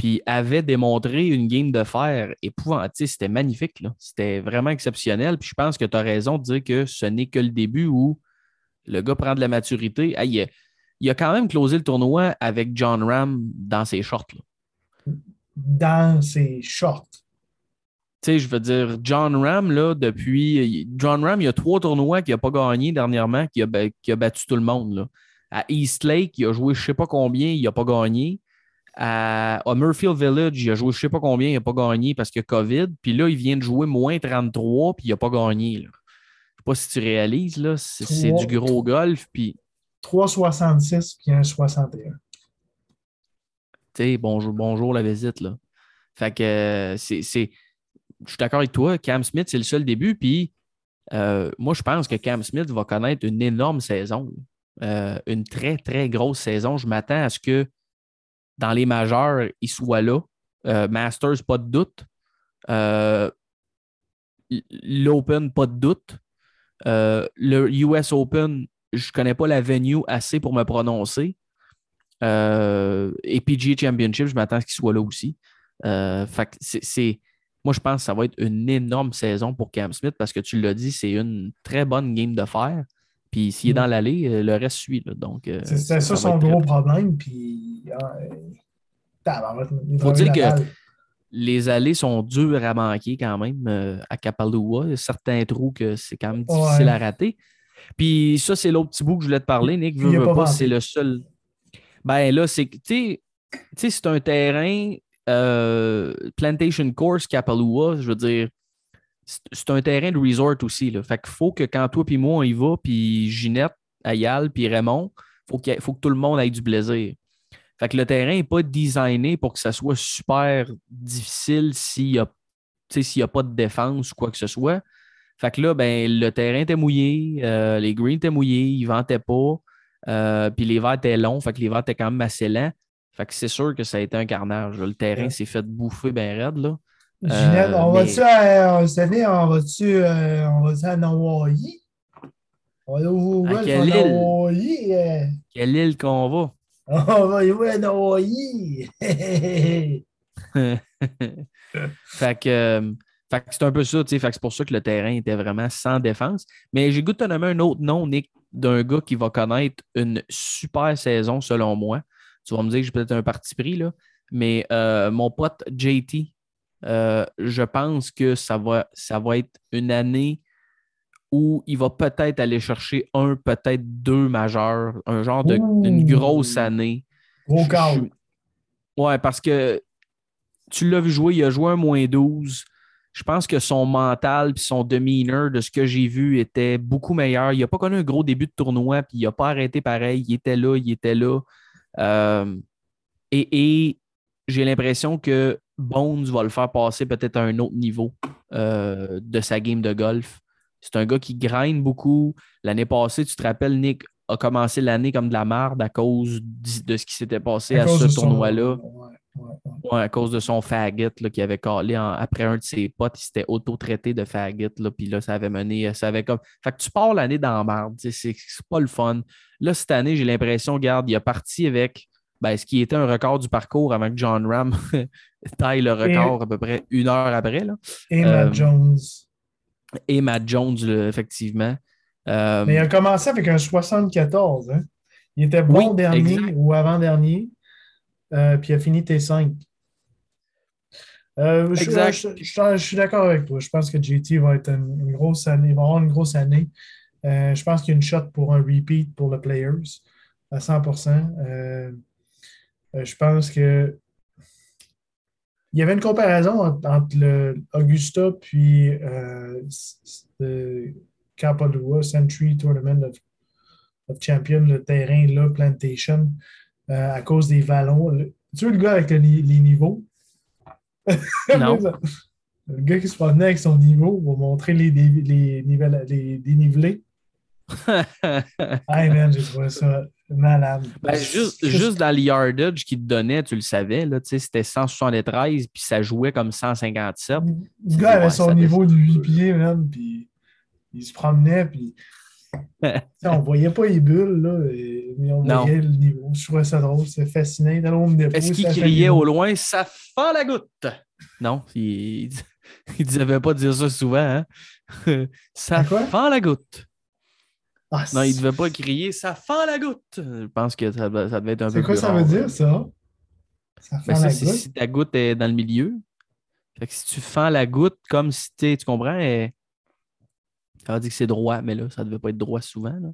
Puis avait démontré une game de fer épouvantable. C'était magnifique. C'était vraiment exceptionnel. Puis je pense que tu as raison de dire que ce n'est que le début où le gars prend de la maturité. Ah, il, a, il a quand même closé le tournoi avec John Ram dans ses shorts. là. dans ses shorts. Tu sais, je veux dire, John Ram, là, depuis. John Ram, il y a trois tournois qu'il n'a pas gagné dernièrement, qui a, ba- qui a battu tout le monde. Là. À East Lake, il a joué je ne sais pas combien, il n'a pas gagné. À, à Murfield Village, il a joué je ne sais pas combien, il n'a pas gagné parce que COVID. Puis là, il vient de jouer moins 33, puis il n'a pas gagné. Là. Je ne sais pas si tu réalises, là, c'est, du gros golf. Puis, 3,66 puis un 61. tu sais, bonjour, bonjour la visite. Là. Fait que euh, c'est. c'est- Je suis d'accord avec toi, Cam Smith, c'est le seul début. Puis euh, moi, je pense que Cam Smith va connaître une énorme saison. Euh, une très, très grosse saison. Je m'attends à ce que dans les majeurs, il soit là. Euh, Masters, pas de doute. Euh, L'Open, pas de doute. Euh, le US Open, je ne connais pas la venue assez pour me prononcer. Et PGA Championship, je m'attends à ce qu'il soit là aussi. Moi, je pense que ça va être une énorme saison pour Cam Smith parce que tu l'as dit, c'est une très bonne game de fer. Puis s'il est dans l'allée, euh, le reste suit. là. Donc, euh, C'est ça, son gros problème. Puis, ah, euh, Faut dire que- balle. Les allées sont dures à manquer quand même euh, à Kapalua. Il y a certains trous que c'est quand même difficile Ouais. à rater. Puis ça, c'est l'autre petit bout que je voulais te parler, Nick. Veux, veux pas pas, c'est le seul. Ben là, c'est que, tu sais, c'est un terrain Plantation Course Kapalua. Je veux dire, c'est un terrain de resort aussi. Là. Fait qu'il faut que quand toi puis moi, on y va, puis Ginette, Ayal, puis Raymond, faut qu'il y ait- faut que tout le monde ait du plaisir. Fait que le terrain n'est pas designé pour que ça soit super difficile s'il n'y a, a pas de défense ou quoi que ce soit. Fait que là, ben, le terrain était mouillé, euh, les greens étaient mouillés, ils ne ventaient pas, euh, puis les verts étaient longs, fait que les verts étaient quand même assez lents. Fait que c'est sûr que ça a été un carnage. Le terrain Ouais. s'est fait bouffer bien raide. Là. Ginette, Euh, on mais- va-tu à- cette année, on va-tu euh, on va-tu à Hawaii? On va aller au À quelle île? Hawaii. euh. Quelle île qu'on va? On va jouer à Hawaii. fait que, euh, que c'est un peu ça, tu sais. C'est pour ça que le terrain était vraiment sans défense. Mais j'ai goût de te nommer un autre nom, Nick, d'un gars qui va connaître une super saison, selon moi. Tu vas me dire que j'ai peut-être un parti pris, là. Mais euh, mon pote JT, Euh, je pense que ça va, ça va être une année où il va peut-être aller chercher un, peut-être deux majeurs, un genre de, Ouh. une grosse année. Gros Je- Ouais, parce que tu l'as vu jouer, il a joué un moins 12. Je pense que son mental et son demeanor, de ce que j'ai vu, était beaucoup meilleur. Il n'a pas connu un gros début de tournoi, puis il n'a pas arrêté pareil. Il était là, il était là. Euh, et et j'ai l'impression que Bones va le faire passer peut-être à un autre niveau euh, de sa game de golf. C'est un gars qui grind beaucoup. L'année passée, tu te rappelles, Nick a commencé l'année comme de la merde à cause de ce qui s'était passé à, ce son- tournoi-là. Ouais, ouais, ouais. Ouais, à cause de son faggot qui avait calé en- après un de ses potes, il s'était auto-traité de faggot. Là, puis là, ça avait mené. Ça avait comme. Fait que tu pars l'année dans la C'est c'est pas le fun. Là, cette année, j'ai l'impression, regarde, il a parti avec ben, ce qui était un record du parcours avant que John Ram taille le record à peu près une heure après. Là. Et Euh, Matt Jones. Et Matt Jones, effectivement. Euh, Mais il a commencé avec un 74. Hein? Il était bon Oui, dernier exact. ou avant-dernier. euh, puis il a fini T5. Euh, je, Exact. je- je- je suis d'accord avec toi. Je pense que JT va être une, une grosse année, va avoir une grosse année. Euh, je pense qu'il y a une shot pour un repeat pour le Players à 100%. Euh, je pense que il y avait une comparaison entre, entre le Augusta puis euh, le Kapalua Century Tournament of, of Champions, le terrain là, Plantation, euh, à cause des vallons. Le- tu veux le gars avec le les niveaux? Non. le gars qui se promenait avec son niveau va montrer les, les, les dénivelés. Hey man, j'ai trouvé ça malade. Ben, juste, juste dans le yardage qu'il te donnait, tu le savais, c'était 173, puis ça jouait comme 157. Le gars avait Ouais, son niveau de 8 pieds, man, puis il se promenait, puis on voyait pas les bulles, là, et- mais on Non. voyait le niveau. Je trouvais ça drôle, c'est fascinant. Est-ce qu'il criait au loin Ça fend la goutte Non, il ne devait pas dire ça souvent. Hein? ça fend la goutte. Ah, Non, il ne devait pas crier Ça fend la goutte. Je pense que ça, devait- ça devait être un peu c'est quoi plus ça rare. veut dire, ça? Ça Ben, ça, la goutte? si ta goutte est dans le milieu. Fait que si tu fends la goutte comme si t'es- tu comprends, elle- ça veut dire que c'est droit, mais là, ça ne devait pas être droit souvent. là.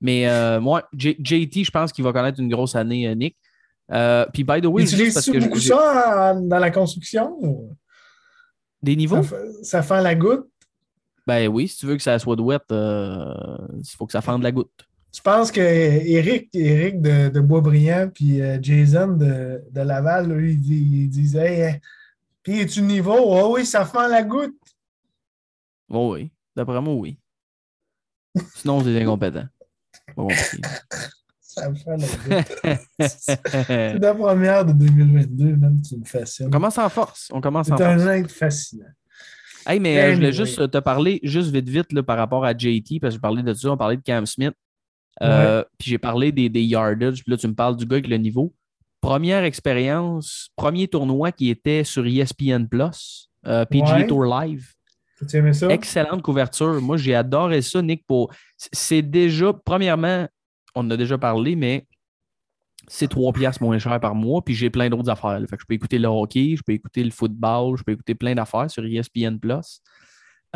Mais euh, moi, J- JT, je pense qu'il va connaître une grosse année, euh, Nick. Euh, Puis, by the way, juste parce que beaucoup ça dans la construction? des niveaux, Ça, ça fait la goutte? Ben oui, si tu veux que ça soit douette, il faut que ça fende la goutte. Je pense que Eric, Eric de, de Boisbriand puis euh, Jason de, de Laval, là, ils, dis- ils disaient Hey, puis es-tu niveau? Oh oui, ça fend la goutte. Oh oui, d'après moi, oui. Sinon, c'est incompétent. Compliqué. Ça fend la goutte. C'est la première de 2022, même, tu me fascines. On commence en force. On commence en C'est force. un être fascinant. Hey, mais euh, je voulais juste te parler, juste vite, vite, là, par rapport à JT, parce que je parlais de ça, on parlait de Cam Smith. Euh, Puis j'ai parlé des, des yardage, puis là, tu me parles du gars avec le niveau. Première expérience, premier tournoi qui était sur ESPN Plus, euh, PGA Ouais. Tour Live. Tu aimé ça? Excellente couverture. Moi, j'ai adoré ça, Nick. Pour... C'est déjà, premièrement, on en a déjà parlé, mais c'est 3 piastres moins cher par mois, puis j'ai plein d'autres affaires. Fait que je peux écouter le hockey, je peux écouter le football, je peux écouter plein d'affaires sur ESPN Plus.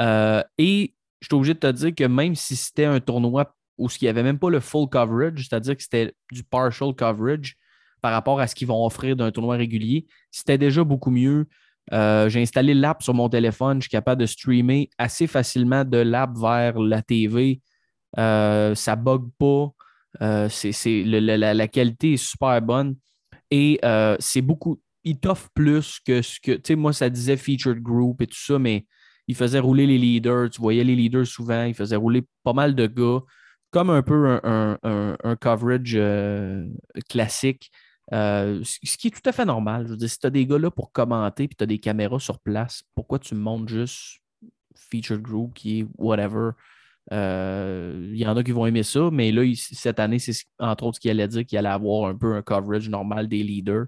Euh, et je suis obligé de te dire que même si c'était un tournoi où il n'y avait même pas le full coverage, c'est-à-dire que c'était du partial coverage par rapport à ce qu'ils vont offrir d'un tournoi régulier, c'était déjà beaucoup mieux. Euh, j'ai installé l'app sur mon téléphone. Je suis capable de streamer assez facilement de l'app vers la TV. Euh, ça bug pas. Euh, c'est, la, qualité est super bonne. Et euh, c'est beaucoup. Il t'offre plus que ce que. Tu sais, moi, ça disait featured group et tout ça, mais il faisait rouler les leaders. Tu voyais les leaders souvent. Il faisait rouler pas mal de gars. Comme un peu un, un- coverage euh, classique. Ce qui est tout à fait normal. Je veux dire, si tu as des gars là pour commenter et tu as des caméras sur place, pourquoi tu me montres juste featured group qui est whatever? Euh, Il y en a qui vont aimer ça, mais là, cette année, c'est ce- entre autres ce qu'il allait dire qu'il allait avoir un peu un coverage normal des leaders.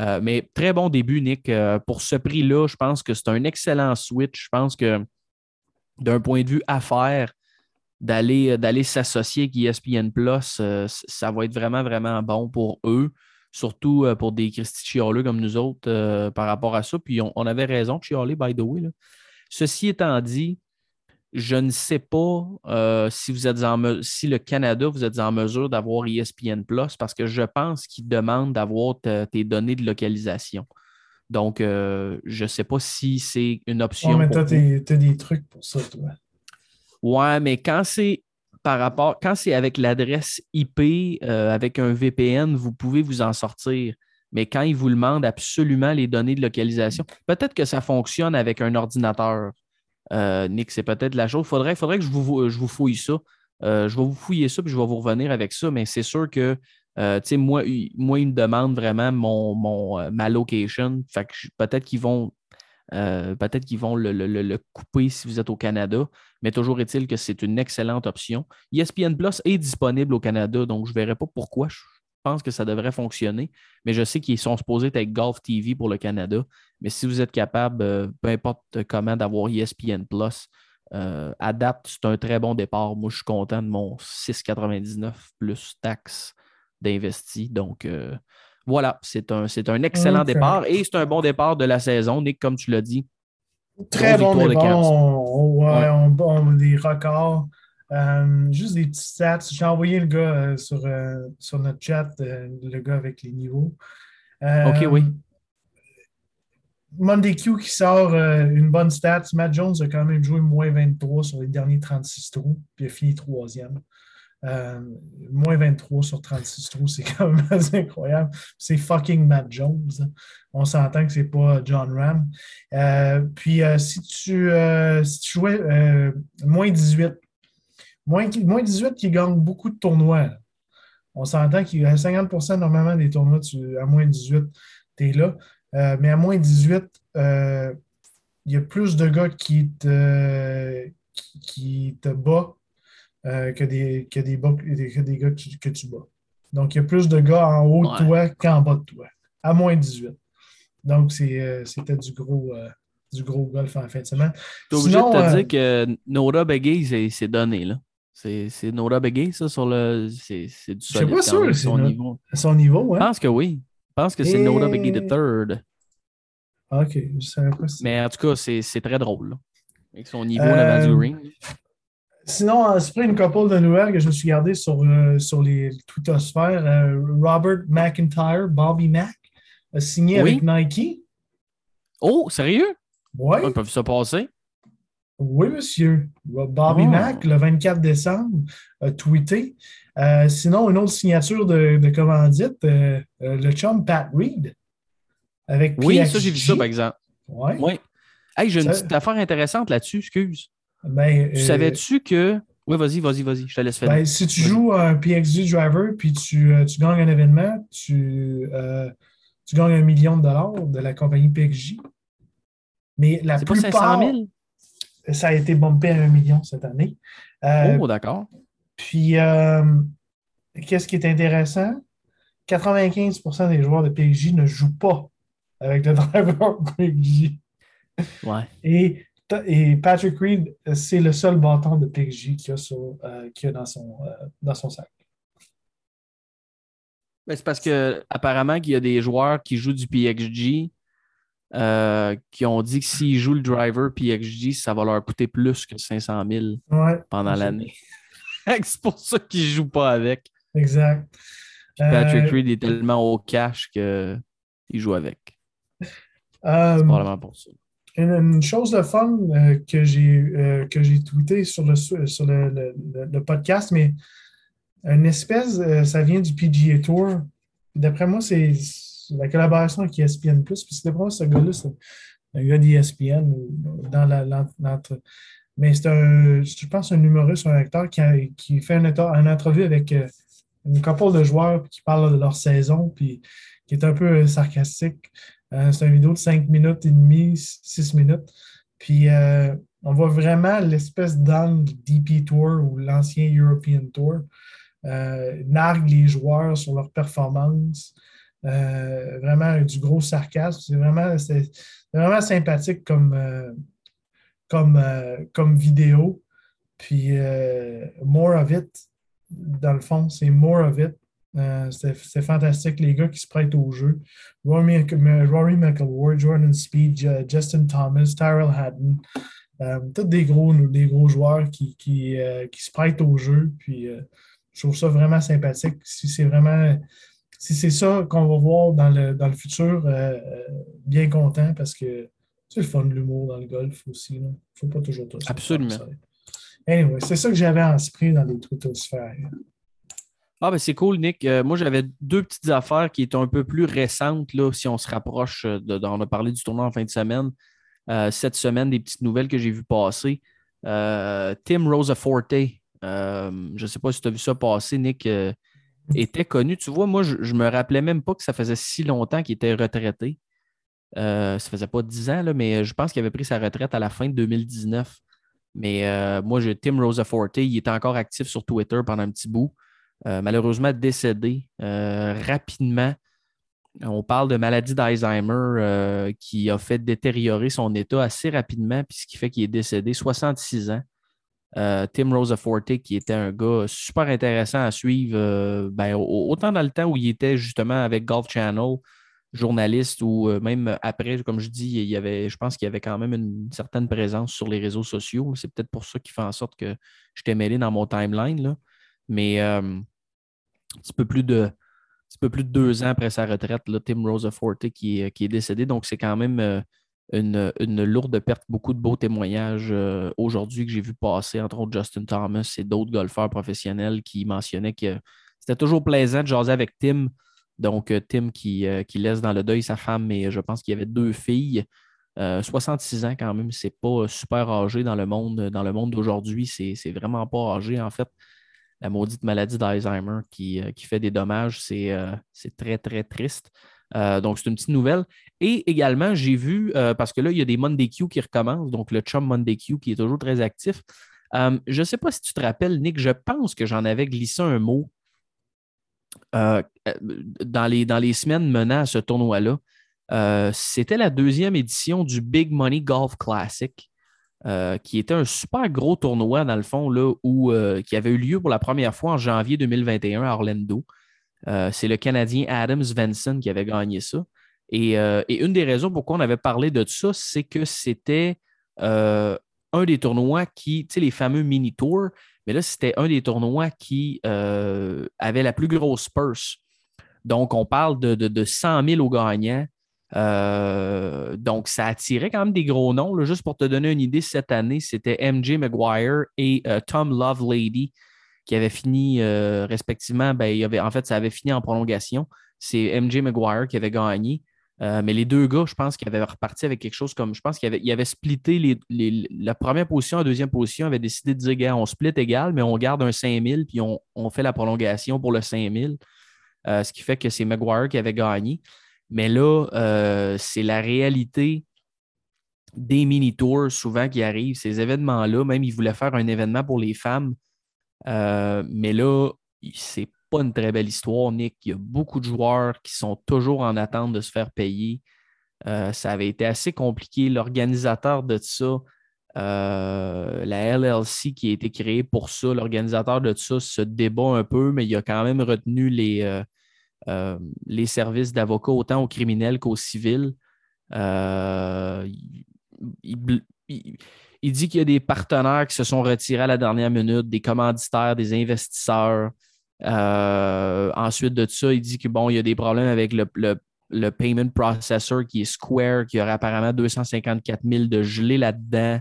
Euh, mais très bon début, Nick. Euh, pour ce prix-là, je pense que c'est un excellent switch. Je pense que d'un point de vue affaires, d'aller d'aller s'associer avec ESPN Plus, ça va être vraiment, vraiment bon pour eux. surtout pour des Christy chialeux comme nous autres par rapport à ça. Puis on, avait raison de chialer, by the way. Ceci étant dit, je ne sais pas euh, si vous êtes en me- si le Canada, vous êtes en mesure d'avoir ESPN Plus parce que je pense qu'ils demandent d'avoir tes données de localisation. Donc, euh, je ne sais pas si c'est une option. Ouais, mais toi, t'es- t'as des trucs pour ça, toi. Ouais, mais quand c'est par rapport, quand c'est avec l'adresse IP, euh, avec un VPN, vous pouvez vous en sortir. Mais quand ils vous demandent absolument les données de localisation, peut-être que ça fonctionne avec un ordinateur. Euh, Nick, c'est peut-être la chose. Faudrait, faudrait que je vous, fouille ça. Euh, je vais vous fouiller ça, puis je vais vous revenir avec ça, mais c'est sûr que euh, tu sais, moi, il- moi, ils me demandent vraiment mon, euh, ma location. Fait que peut-être qu'ils vont, le, le- le- couper si vous êtes au Canada, mais toujours est-il que c'est une excellente option. ESPN Plus est disponible au Canada, donc je ne verrai pas pourquoi. Je pense que ça devrait fonctionner, mais je sais qu'ils sont supposés être avec Golf TV pour le Canada. Mais si vous êtes capable, euh, peu importe comment, d'avoir ESPN Plus, euh, c'est un très bon départ. Moi, je suis content de mon 6,99 plus taxes d'investi. Donc, euh, voilà, c'est un, c'est un excellent départ et c'est un bon départ de la saison. Nick, comme tu l'as dit, Très bon de départ. Caps. On, on- ouais, Ouais. on- on- des records. Euh, juste des petits stats. J'ai envoyé le gars euh, sur, euh, sur notre chat, le gars avec les niveaux. Ok, oui. Monday Q qui sort une bonne stat. Matt Jones a quand même joué moins 23 sur les derniers 36 trous, puis a fini troisième. Moins 23 sur 36 trous, c'est quand même assez incroyable. C'est fucking Matt Jones. On s'entend que c'est pas John Ram. Puis si, tu, si tu jouais moins 18, moins, moins 18 qui gagne beaucoup de tournois. là. On s'entend qu'il y a 50 normalement des tournois tu- à moins 18, tu es là. Euh, mais à moins 18, euh, il y a plus de gars qui te, qui, qui te bat euh, que, des, que, des, bas- que des gars que tu, que tu bats. Donc, il y a plus de gars en haut de toi qu'en bas de toi, à moins 18. Donc, c'était du gros, du gros golf en fin de semaine. Tu es obligé de te dire que Nora Begay, c'est donné. là. C'est Nora Begay, ça, sur le. C'est du Je suis solide pas sûr même, son niveau. À son niveau, Je hein? pense que oui. Je pense que c'est Nora Begay the Third. Ah, OK, je savais pas si Mais en tout cas, c'est très drôle. là. Avec son niveau Euh, avant du ring. Sinon, euh, c'est une couple de nouvelles que je me suis gardé sur, euh, sur les twittosphères. Euh, Robert McIntyre, Bobby Mac, a signé Oui. avec Nike. Oh, sérieux? Oui, Ils peuvent se passer. Oui, monsieur. Bobby Oh. Mac, le 24 décembre, a tweeté. Euh, sinon, une autre signature de, de commandite, euh, euh, le chum Pat Reed. Avec Oui, ça, j'ai vu ça, par exemple. Ouais. Oui. Hey, j'ai une Ça- petite affaire intéressante là-dessus, excuse. Ben, Tu euh, savais-tu que. Oui, vas-y, vas-y, vas-y, je te laisse faire. Ben, si tu joues un PXG driver puis tu, euh, tu gagnes un événement, tu, euh, tu gagnes un million de dollars de la compagnie PXG. Mais la c'est pas plupart, 500 000? Ça a été bumpé à un million cette année. Euh, Oh, d'accord. Puis, euh, qu'est-ce qui est intéressant? 95% des joueurs de PXG ne jouent pas avec le driver PXG. Ouais. Et, et Patrick Reed, c'est le seul bâton de PXG qu'il a, sur- euh, a dans, son, dans son sac. Ben, c'est parce que apparemment qu'il y a des joueurs qui jouent du PXG euh, qui ont dit que s'ils jouent le driver PXG, ça va leur coûter plus que 500 000 Ouais, pendant l'année. c'est pour ça qu'ils ne jouent pas avec. Exact. Patrick Euh, Reed est tellement au cash qu'il joue avec. euh, C'est probablement pour ça. une, une chose de fun euh, que j'ai euh, que j'ai tweeté sur le sur le, le- le- le podcast, mais une espèce, euh, ça vient du PGA Tour. D'après moi, c'est la collaboration avec ESPN+. Puis d'après moi, ce gars-là, c'est un gars d'ESPN dans la, Mais c'est un, je pense, un humoriste, un acteur qui, qui fait une, entrevue avec euh, une couple de joueurs qui parle de leur saison, puis qui est un peu euh, sarcastique. Euh, c'est une vidéo de 5 minutes et demie, 6 minutes. Puis on voit vraiment l'espèce d'angle DP Tour ou l'ancien European Tour. Nargue les joueurs sur leur performance. Euh, vraiment du gros sarcasme. C'est vraiment, c'est c'est vraiment sympathique comme, euh, comme, euh, comme vidéo. Puis more of it, dans le fond, c'est more of it. C'était fantastique, les gars qui se prêtent au jeu. Rory, Rory Jordan Speed, Justin Thomas, Tyrell Haddon. Tous des gros, des gros joueurs qui, qui, qui, se prêtent au jeu. Puis je trouve ça vraiment sympathique. Si c'est vraiment si c'est ça qu'on va voir dans le, dans le futur, bien content parce que c'est le fun de l'humour dans le golf aussi. Il ne faut pas toujours tout ça. Absolument. Anyway, c'est ça que j'avais en esprit dans les Twitter-sphères. Ah, ben c'est cool, Nick. moi, j'avais deux petites affaires qui étaient un peu plus récentes, là, si on se rapproche. De, on a parlé du tournoi en fin de semaine. Euh, cette semaine, des petites nouvelles que j'ai vues passer. Euh, Tim Rosaforte, euh, je ne sais pas si tu as vu ça passer, Nick, était connu. Tu vois, moi, je ne me rappelais même pas que ça faisait si longtemps qu'il était retraité. ça faisait pas dix ans, là, mais je pense qu'il avait pris sa retraite à la fin de 2019. Mais moi, je, Tim Rosaforte, il était encore actif sur Twitter pendant un petit bout. malheureusement décédé rapidement on parle de maladie d'Alzheimer euh, qui a fait détériorer son état assez rapidement, puis ce qui fait qu'il est décédé 66 ans. Euh, Tim Rosaforte, qui était un gars super intéressant à suivre, euh, ben, autant dans le temps où il était justement avec Golf Channel, journaliste, ou même après, comme je dis, il y avait, je pense qu'il y avait quand même une certaine présence sur les réseaux sociaux. C'est peut-être pour ça qu'il fait en sorte que je t'ai mêlé dans mon timeline. Là. Mais un petit peu plus de petit peu plus de deux ans après sa retraite, Tim Rosaforte qui, qui est décédé. Donc, c'est quand même euh, une, lourde perte. Beaucoup de beaux témoignages euh, aujourd'hui que j'ai vu passer, entre autres Justin Thomas et d'autres golfeurs professionnels qui mentionnaient que c'était toujours plaisant de jaser avec Tim. Donc, euh, Tim qui, qui, laisse dans le deuil sa femme, mais je pense qu'il y avait deux filles. 66 ans quand même, c'est pas super âgé dans le monde, dans le monde d'aujourd'hui. C'est vraiment pas âgé en fait la maudite maladie d'Alzheimer qui, euh, qui, fait des dommages. C'est euh, très, très triste. Euh, donc, c'est une petite nouvelle. Et également, j'ai vu, parce que là, il y a des Monday Q qui recommencent, donc le chum Monday Q qui est toujours très actif. je ne sais pas si tu te rappelles, Nick, je pense que j'en avais glissé un mot dans, les, dans les semaines menant à ce tournoi-là. C'était la deuxième édition du Big Money Golf Classic. Euh, qui était un super gros tournoi, dans le fond, euh, qui avait eu lieu pour la première fois en janvier 2021 à Orlando. Euh, c'est le Canadien Adams Venson qui avait gagné ça. Et, une des raisons pourquoi on avait parlé de ça, c'est que c'était un des tournois qui, tu sais, les fameux mini-tours, mais là, c'était un des tournois qui avait la plus grosse purse. Donc, on parle de, de, de 100 000 aux gagnants. Euh, donc, ça attirait quand même des gros noms. juste pour te donner une idée, cette année, c'était MJ McGuire et euh, Tom Lovelady qui avaient fini respectivement. Euh, respectivement. Ben, il avait, en fait, ça avait fini en prolongation. C'est MJ McGuire qui avait gagné. mais les deux gars, je pense qu'ils avaient reparti avec quelque chose comme. Je pense qu'ils avaient, avait splitté la première position, la deuxième position, avaient décidé de dire gars, on split égal, mais on garde un 5000 puis on, on fait la prolongation pour le 5000. ce qui fait que c'est McGuire qui avait gagné. Mais là, euh, c'est la réalité des mini-tours souvent qui arrivent, ces événements-là. Même, ils voulaient faire un événement pour les femmes. Euh, mais là, c'est pas une très belle histoire, Nick. Il y a beaucoup de joueurs qui sont toujours en attente de se faire payer. Euh, ça avait été assez compliqué. L'organisateur de ça, la LLC qui a été créée pour ça, l'organisateur de ça se débat un peu, mais il a quand même retenu les, euh, les services d'avocats autant aux criminels qu'aux civils. Euh, il, dit qu'il y a des partenaires qui se sont retirés à la dernière minute, des commanditaires, des investisseurs. Euh, ensuite de ça, il dit que bon, il y a des problèmes avec le, le, payment processor qui est Square, qui aurait apparemment 254 000 de gelé là-dedans.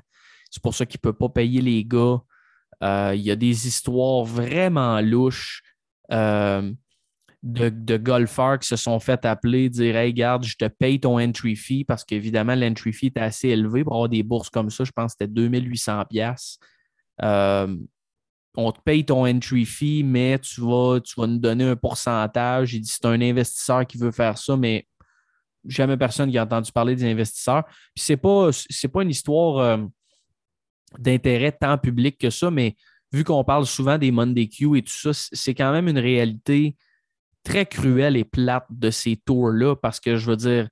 C'est pour ça qu'il ne peut pas payer les gars. il y a des histoires vraiment louches de, golfeurs qui se sont fait appeler, dire Hey, garde, je te paye ton entry fee parce qu'évidemment, l'entry fee est assez élevé pour avoir des bourses comme ça. Je pense que c'était 2800$. Euh, on te paye ton entry fee, mais tu vas, tu vas nous donner un pourcentage. Il dit c'est un investisseur qui veut faire ça, mais jamais personne qui a entendu parler des investisseurs. Puis c'est pas, pas une histoire euh, d'intérêt tant public que ça, mais vu qu'on parle souvent des Monday Q et tout ça, c'est quand même une réalité très cruelle et plate de ces tours-là parce que je veux dire,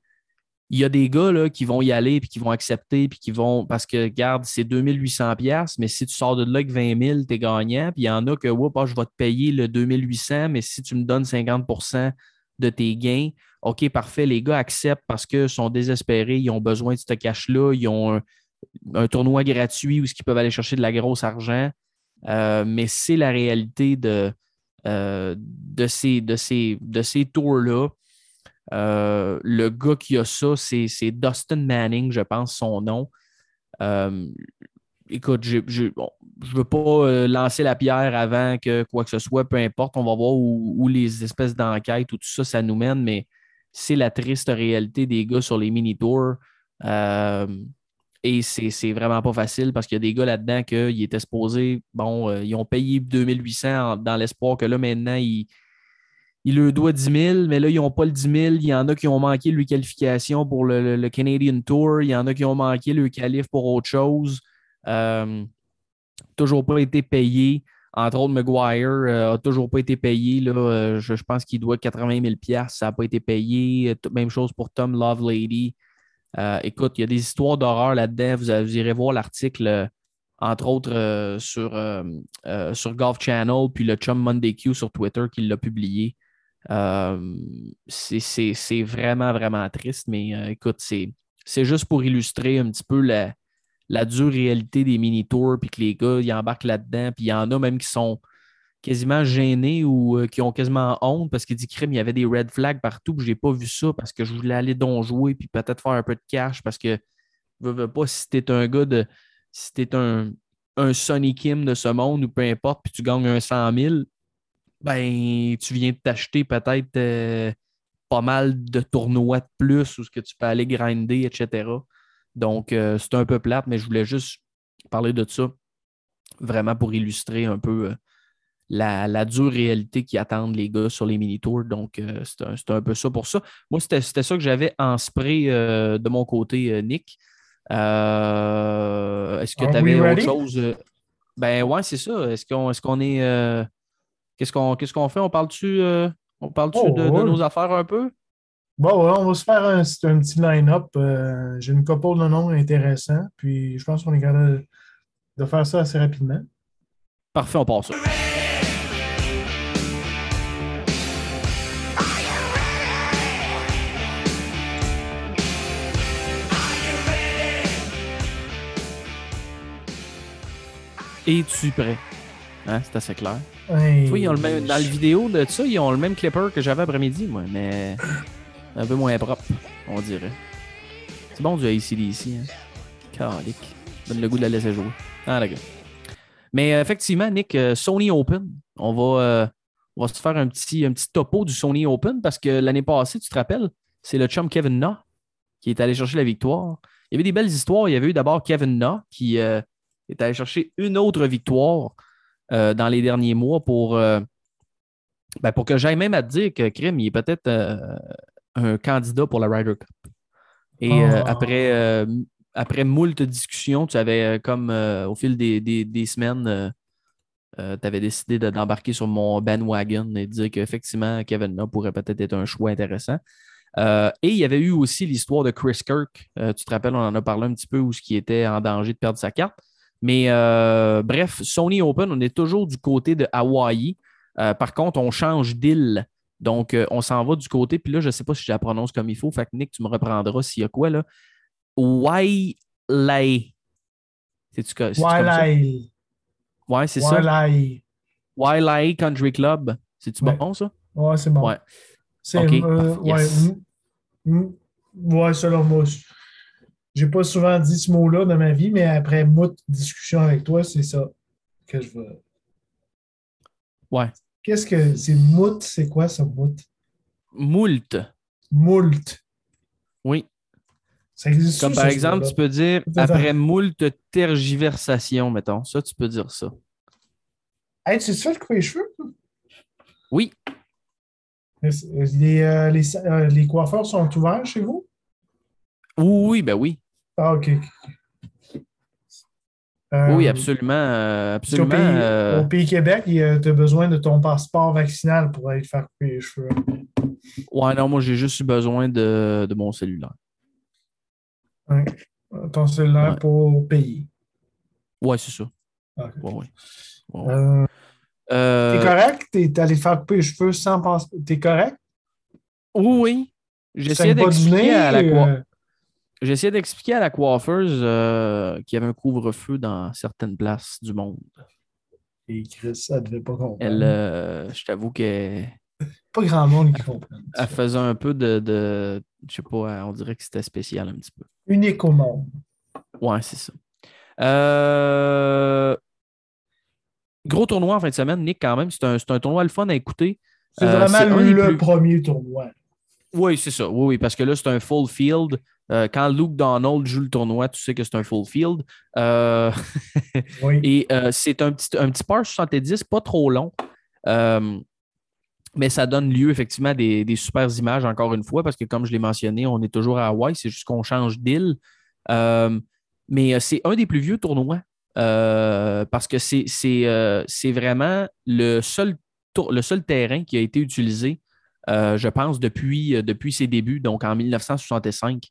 il y a des gars là, qui vont y aller puis qui vont accepter puis qui vont parce que regarde, c'est 2800 pièces mais si tu sors de là avec 20 000, tu es gagnant. Puis il y en a que ouais, je vais te payer le 2800 mais si tu me donnes 50% de tes gains, OK, parfait, les gars acceptent parce qu'ils sont désespérés, ils ont besoin de ce cash-là, ils ont un, tournoi gratuit où ils peuvent aller chercher de la grosse argent. Euh, mais c'est la réalité de, euh, de ces, de ces, de ces tours-là. Euh, le gars qui a ça, c'est Dustin Manning, je pense, son nom. Euh, écoute, je ne veux pas lancer la pierre avant que quoi que ce soit, peu importe. On va voir où, les espèces d'enquêtes ou tout ça, ça nous mène, mais c'est la triste réalité des gars sur les mini-tours. Et c'est vraiment pas facile parce qu'il y a des gars là-dedans qui étaient supposés, bon, ils ont payé 2800 dans l'espoir que là, maintenant, ils il leur doit 10 000, mais là, ils n'ont pas le 10 000. Il y en a qui ont manqué le qualification pour le, Canadian Tour. Il y en a qui ont manqué le qualif pour autre chose. Euh, toujours pas été payé. Entre autres, McGuire n'a euh, toujours pas été payé. Là, euh, je, pense qu'il doit 80 000 Ça n'a pas été payé. Même chose pour Tom Lovelady. Écoute, il y a des histoires d'horreur là-dedans. Vous, irez voir l'article, entre autres, sur, sur Golf Channel, puis le Chum Monday Q sur Twitter qui l'a publié. Euh, c'est vraiment, vraiment triste, mais euh, écoute, c'est juste pour illustrer un petit peu la, la dure réalité des mini-tours, puis que les gars, ils embarquent là-dedans, puis il y en a même qui sont quasiment gênés ou euh, qui ont quasiment honte parce qu'ils disent crime, il y avait des red flags partout, puis j'ai pas vu ça parce que je voulais aller donc jouer, puis peut-être faire un peu de cash parce que je veux pas si t'es un gars de. Si t'es un, un Sonny Kim de ce monde ou peu importe, puis tu gagnes un 100 000, ben, tu viens de t'acheter peut-être euh, pas mal de tournois de plus où ce que tu peux aller grinder, etc. Donc, euh, c'est un peu plate, mais je voulais juste parler de ça vraiment pour illustrer un peu euh, la, dure réalité qui attendent les gars sur les mini-tours. Donc, c'est un, peu ça pour ça. Moi, c'était ça que j'avais en spray de mon côté, Nick. Est-ce que tu avais autre chose? Ben ouais, c'est ça. Est-ce qu'on est, qu'on est Qu'est-ce qu'on fait? On parle-tu euh, parle oh, de, nos affaires un peu? Bon, on va se faire un, petit line-up. Euh, j'ai une couple de noms intéressants, puis je pense qu'on est capable de faire ça assez rapidement. Parfait, on passe Es-tu prêt? Hein, c'est assez clair. ils ont le même, dans la vidéo de ça, ils ont le même clipper que j'avais après-midi, moi, mais un peu moins propre, on dirait. C'est bon du ACDC, hein? Calique. Donne le goût de la laisser jouer. Ah, d'accord. Mais euh, effectivement, Nick, euh, Sony Open, on va, euh, on va se faire un petit, un petit topo du Sony Open parce que l'année passée, tu te rappelles, c'est le chum Kevin Na qui est allé chercher la victoire. Il y avait des belles histoires. Il y avait eu d'abord Kevin Na qui est allé chercher une autre victoire euh, dans les derniers mois pour, euh, ben, pour que j'aille même à te dire que Krim, il est peut-être euh, un candidat pour la Ryder Cup. Et ah. après, après moult discussions, tu avais comme au fil des, semaines, tu avais décidé d'embarquer sur mon bandwagon et de dire qu'effectivement, Kevin Na pourrait peut-être être un choix intéressant. et il y avait eu aussi l'histoire de Chris Kirk. tu te rappelles, on en a parlé un petit peu où ce qui était en danger de perdre sa carte. Mais euh, bref, Sony Open, on est toujours du côté de Hawaii. Euh, par contre, on change d'île. Donc, euh, on s'en va du côté. Puis là, je ne sais pas si je la prononce comme il faut. Fait que Nick, tu me reprendras s'il y a quoi là. Wailai. C'est-tu comme ça? Ouais, c'est ça. Wailai Country Club. C'est-tu bon, ça? Ouais, c'est bon. Ouais. C'est ouais, ouais, selon moi. J'ai pas souvent dit ce mot-là dans ma vie, mais après moult discussion avec toi, c'est ça que je veux. Ouais. Qu'est-ce que c'est mout? C'est quoi ça, mout? Moult. Moult. Oui. Ça existe Comme par exemple, tu peux dire après moult tergiversation, mettons. Ça, tu peux dire ça. Hey, tu fais le couper les cheveux? Oui. Les, euh, les, euh, les coiffeurs sont ouverts chez vous? Oui, ben oui. Ah, OK. oui, euh, absolument. Euh, absolument au, pays, Québec, tu as besoin de ton passeport vaccinal pour aller te faire couper les cheveux. Ouais, non, moi, j'ai juste eu besoin de, mon cellulaire. Ton cellulaire Ouais. pour payer. Ouais, c'est ça. Ok. Ouais, ouais. Ouais, ouais. Euh, Euh, T'es correct? T'es allé te faire couper les cheveux sans penser. T'es correct? Oui, oui. J'essayais d'expliquer à la euh, J'essayais d'expliquer à la coiffeuse euh, qu'il y avait un couvre-feu dans certaines places du monde. Et Chris, ça devait pas comprendre. Elle, euh, je t'avoue qu'elle Pas grand monde qui comprend. elle faisait un peu de, de- Je sais pas, on dirait que c'était spécial un petit peu. Unique au monde. Ouais, c'est ça. Euh, Gros tournoi en fin de semaine, Nick, quand même. C'est un, un tournoi le fun à écouter. C'est vraiment le plus- premier tournoi. Oui, c'est ça. Oui, oui, parce que là, c'est un full field. Euh, quand Luke Donald joue le tournoi, tu sais que c'est un full field. Euh, Oui. Et euh, c'est un petit, un petit par 70, pas trop long. Mais ça donne lieu effectivement à des, des super images, encore une fois, parce que comme je l'ai mentionné, on est toujours à Hawaï, c'est juste qu'on change d'île. Mais c'est un des plus vieux tournois euh, parce que c'est euh, vraiment le seul, tour- le seul terrain qui a été utilisé, euh, je pense, depuis, depuis ses débuts, donc en 1965.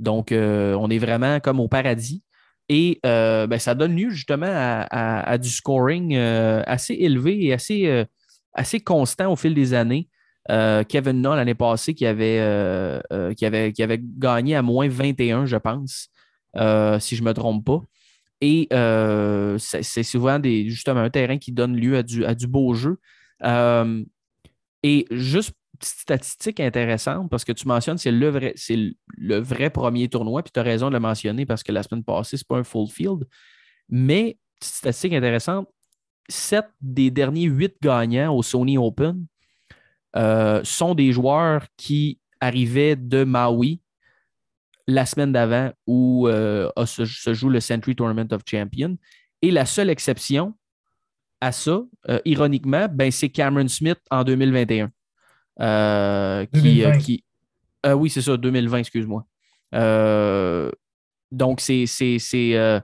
Donc, euh, on est vraiment comme au paradis. Et euh, ben, ça donne lieu justement à, du scoring euh, assez élevé et assez, assez constant au fil des années. Kevin Na, l'année passée, qui avait, qui, avait, gagné à moins 21, je pense, si je ne me trompe pas. Et c'est souvent des, justement un terrain qui donne lieu à du, beau jeu. Et juste petite statistique intéressante, parce que tu mentionnes c'est le c'est le- vrai premier tournoi, puis tu as raison de le mentionner parce que la semaine passée, ce n'est pas un full field. Mais, petite statistique intéressante, sept des derniers huit gagnants au Sony Open euh, sont des joueurs qui arrivaient de Maui la semaine d'avant où euh, se joue le Century Tournament of Champions. Et la seule exception à ça, euh, ironiquement, ben, c'est Cameron Smith en 2021. Euh, qui, 2020. euh, qui- euh, oui, c'est ça, 2020, excuse-moi. Donc, c'est, c'est, c'est,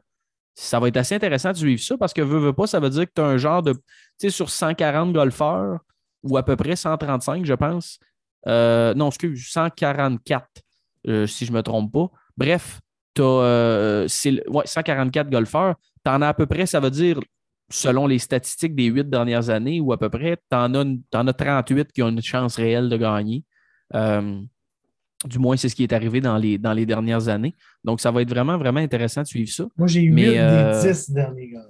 ça va être assez intéressant de suivre ça parce que veux, veux pas, ça veut dire que tu as un genre de. Tu sais, sur 140 golfeurs ou à peu près 135, je pense. Non, excuse, 144, euh, si je ne me trompe pas. Bref, tu as 144 golfeurs. Tu en as à peu près, ça veut dire, selon les statistiques des huit dernières années, ou à peu près, tu en, as une- t'en as 38 qui ont une chance réelle de gagner. Euh, du moins, c'est ce qui est arrivé dans les, dans les dernières années. Donc, ça va être vraiment, vraiment intéressant de suivre ça. Moi, j'ai eu Mais, 8 euh, des 10 derniers gars.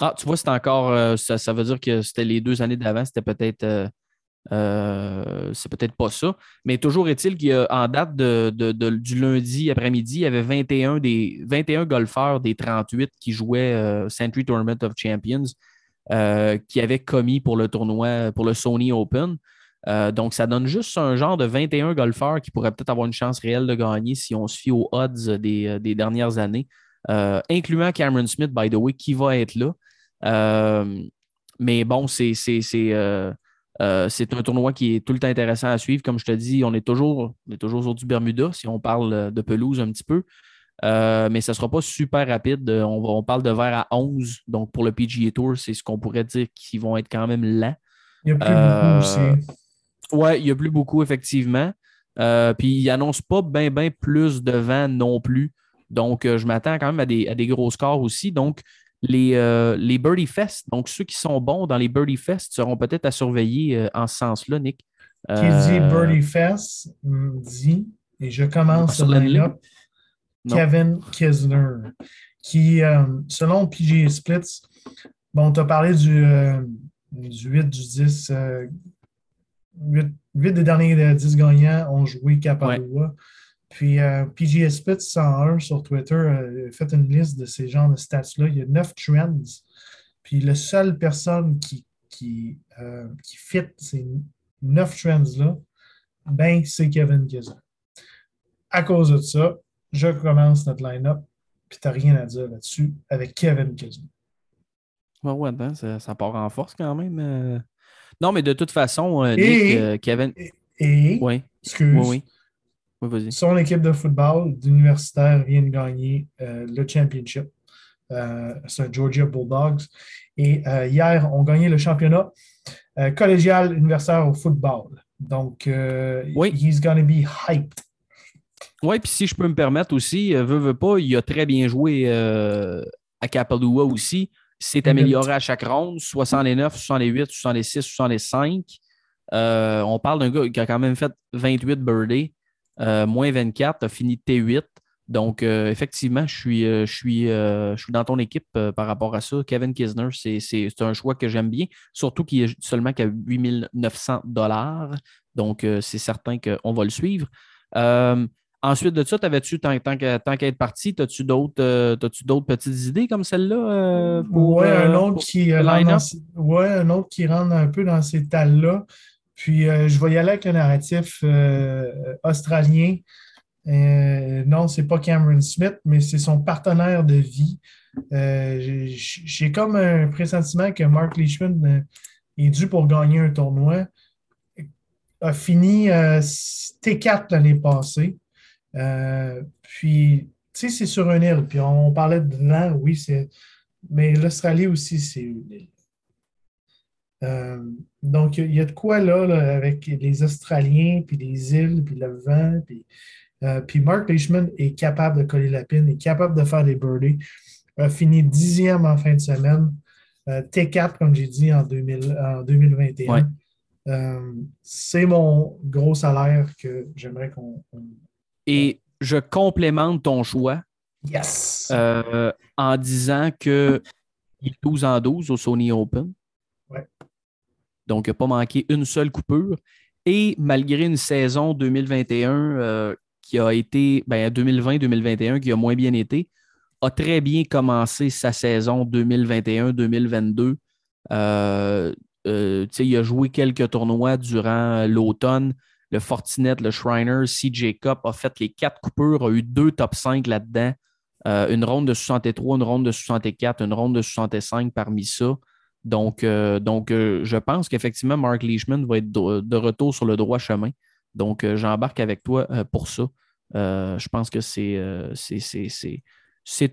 Ah, tu vois, c'est encore. euh, ça, ça veut dire que c'était les deux années d'avant, c'était peut-être. Euh, euh, c'est peut-être pas ça. Mais toujours est-il qu'en date de, de- du lundi après-midi, il y avait 21, des, 21 golfeurs des 38 qui jouaient euh, Century Tournament of Champions euh, qui avaient commis pour le tournoi, pour le Sony Open. Euh, donc, ça donne juste un genre de 21 golfeurs qui pourraient peut-être avoir une chance réelle de gagner si on se fie aux odds des, euh, des dernières années, euh, incluant Cameron Smith, by the way, qui va être là. Euh, mais bon, c'est, euh, c'est un tournoi qui est tout le temps intéressant à suivre. Comme je te dis, on est toujours, on est toujours sur du Bermuda, si on parle euh, de pelouse un petit peu. Euh, mais ça ne sera pas super rapide. On, parle de verre à 11. Donc, pour le PGA Tour, c'est ce qu'on pourrait dire qu'ils vont être quand même lents. Il y a plus Euh, beaucoup aussi. Ouais, il n'y a plus beaucoup, effectivement. Puis, il n'annonce pas bien, bien plus de vent non plus. Donc, je m'attends quand même à des, à des gros scores aussi. Donc, les, euh, les Birdie Fest, donc ceux qui sont bons dans les Birdie Fest seront peut-être à surveiller euh, en ce sens-là, Nick. Qui dit Euh, Birdie Fest me dit, et je commence Sur le. Kevin Kisner, qui, selon PGA Splits, bon, tu as parlé du, euh, du 8, du 10, euh, 8, des derniers euh, 10 gagnants ont joué Kapalua. Puis euh, PGA Splits 101 sur Twitter a fait une liste de ces genres de stats-là. Il y a 9 trends. Puis la seule personne qui, qui, euh, qui fit ces 9 trends-là, ben, c'est Kevin Kisner. À cause de ça, je commence notre line-up, puis tu n'as rien à dire là-dessus avec Kevin Kisner. Ouais, ouais, attends, ça, ça part en force quand même. euh. Non, mais de toute façon, euh, Nick, Et- euh, Kevin. Et, Oui, excuse, oui, oui. Oui, son équipe de football d'universitaire vient de gagner euh, le championship. Euh, c'est un Georgia Bulldogs. Et euh, hier, on gagné le championnat euh, collégial universitaire au football. Donc, Oui. he's gonna be hyped. Oui, puis si je peux me permettre aussi, veut, veut pas, il a très bien joué à Kapalua aussi. Il s'est amélioré à chaque ronde, 69, 68, 66, 65. Euh, on parle d'un gars qui a quand même fait 28 birthday, euh, moins 24, a fini T8. Donc, euh, effectivement, je suis, euh, je, suis, je suis dans ton équipe par rapport à ça. Kevin Kisner, c'est- un choix que j'aime bien, surtout qu'il est seulement qu'à 8900 dollars. Donc, c'est certain qu'on va le suivre. Ensuite de ça, t'avais-tu, tant, tant qu'à tant qu'à être parti, as-tu d'autres t'as-tu d'autres petites idées comme celle-là? ouais, un autre qui rentre un autre qui rentre un peu dans ces talles-là. Puis euh, je vais y aller avec le narratif euh, australien. Euh, non, c'est pas Cameron Smith, mais c'est son partenaire de vie. Euh, j'ai- comme un pressentiment que Mark Leishman est dû pour gagner un tournoi. A fini euh, T4 l'année passée. Puis, tu sais, c'est sur une île. Puis on parlait de vent, oui, c'est. Mais l'Australie aussi, c'est une île. Euh, donc, il y a de quoi là, là, avec les Australiens, puis les îles, puis le vent. Puis, euh, puis Mark Leishman est capable de coller la pine, est capable de faire des birdies. A fini dixième en fin de semaine. Euh, T4, comme j'ai dit, en, 2000 en 2021. Ouais. Euh, c'est mon gros salaire que j'aimerais qu'on. on- Et je complémente ton choix Yes! en disant que il est 12 en 12 au Sony Open. Donc, il n'a pas manqué une seule coupure. Et malgré une saison 2021 euh, qui a été, ben, 2020-2021 qui a moins bien été, a très bien commencé sa saison 2021-2022. Euh, euh, il a joué quelques tournois durant l'automne. Le Fortinet, le Shriner, CJ Cup a fait les quatre coupures, a eu deux top 5 là-dedans. Une ronde de 63, une ronde de 64, une ronde de 65 parmi ça. Donc, euh, donc euh, je pense qu'effectivement, Mark Leishman va être de, retour sur le droit chemin. Donc, euh, j'embarque avec toi pour ça. Je pense que c'est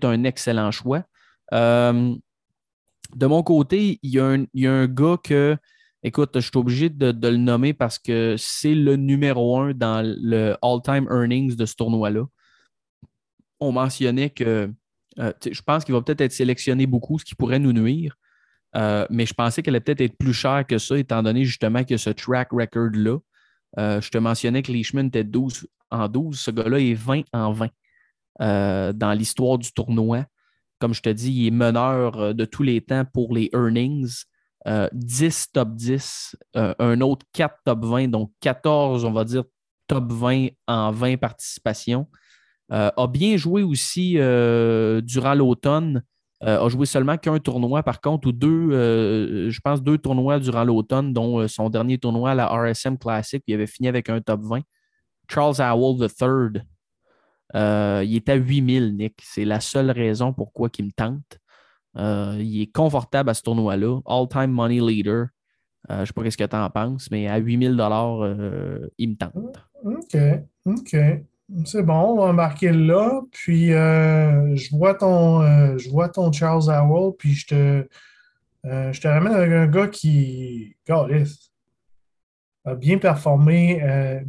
un excellent choix. De mon côté, il y, a un, y a un gars que, écoute, je suis obligé de, le nommer parce que c'est le numéro un dans le all-time earnings de ce tournoi-là. On mentionnait que je pense qu'il va peut-être être sélectionné beaucoup, ce qui pourrait nous nuire. Euh, mais je pensais qu'elle allait peut-être être plus chère que ça, étant donné justement a ce track record-là. Euh, je te mentionnais que Leishman était 12 en 12. Ce gars-là est 20 en 20 euh, dans l'histoire du tournoi. Comme je te dis, il est meneur de tous les temps pour les earnings. Euh, 10 top 10, euh, un autre 4 top 20, donc 14, on va dire, top 20 en 20 participations. A bien joué aussi durant l'automne. Euh, a joué seulement qu'un tournoi, par contre, ou deux, euh, je pense deux tournois durant l'automne, dont euh, son dernier tournoi à la RSM Classic, il avait fini avec un top 20. Charles Howell III, il est à 8000, Nick. C'est la seule raison pourquoi il me tente. Il est confortable à ce tournoi-là. All-time money leader. Je ne sais pas ce que tu en penses, mais à 8000 euh, il me tente. OK, OK. C'est bon, on va marquer là. Puis euh, je vois ton euh, je vois ton Charles Howell, puis je te euh, je te ramène avec un gars qui calisse, a bien performé,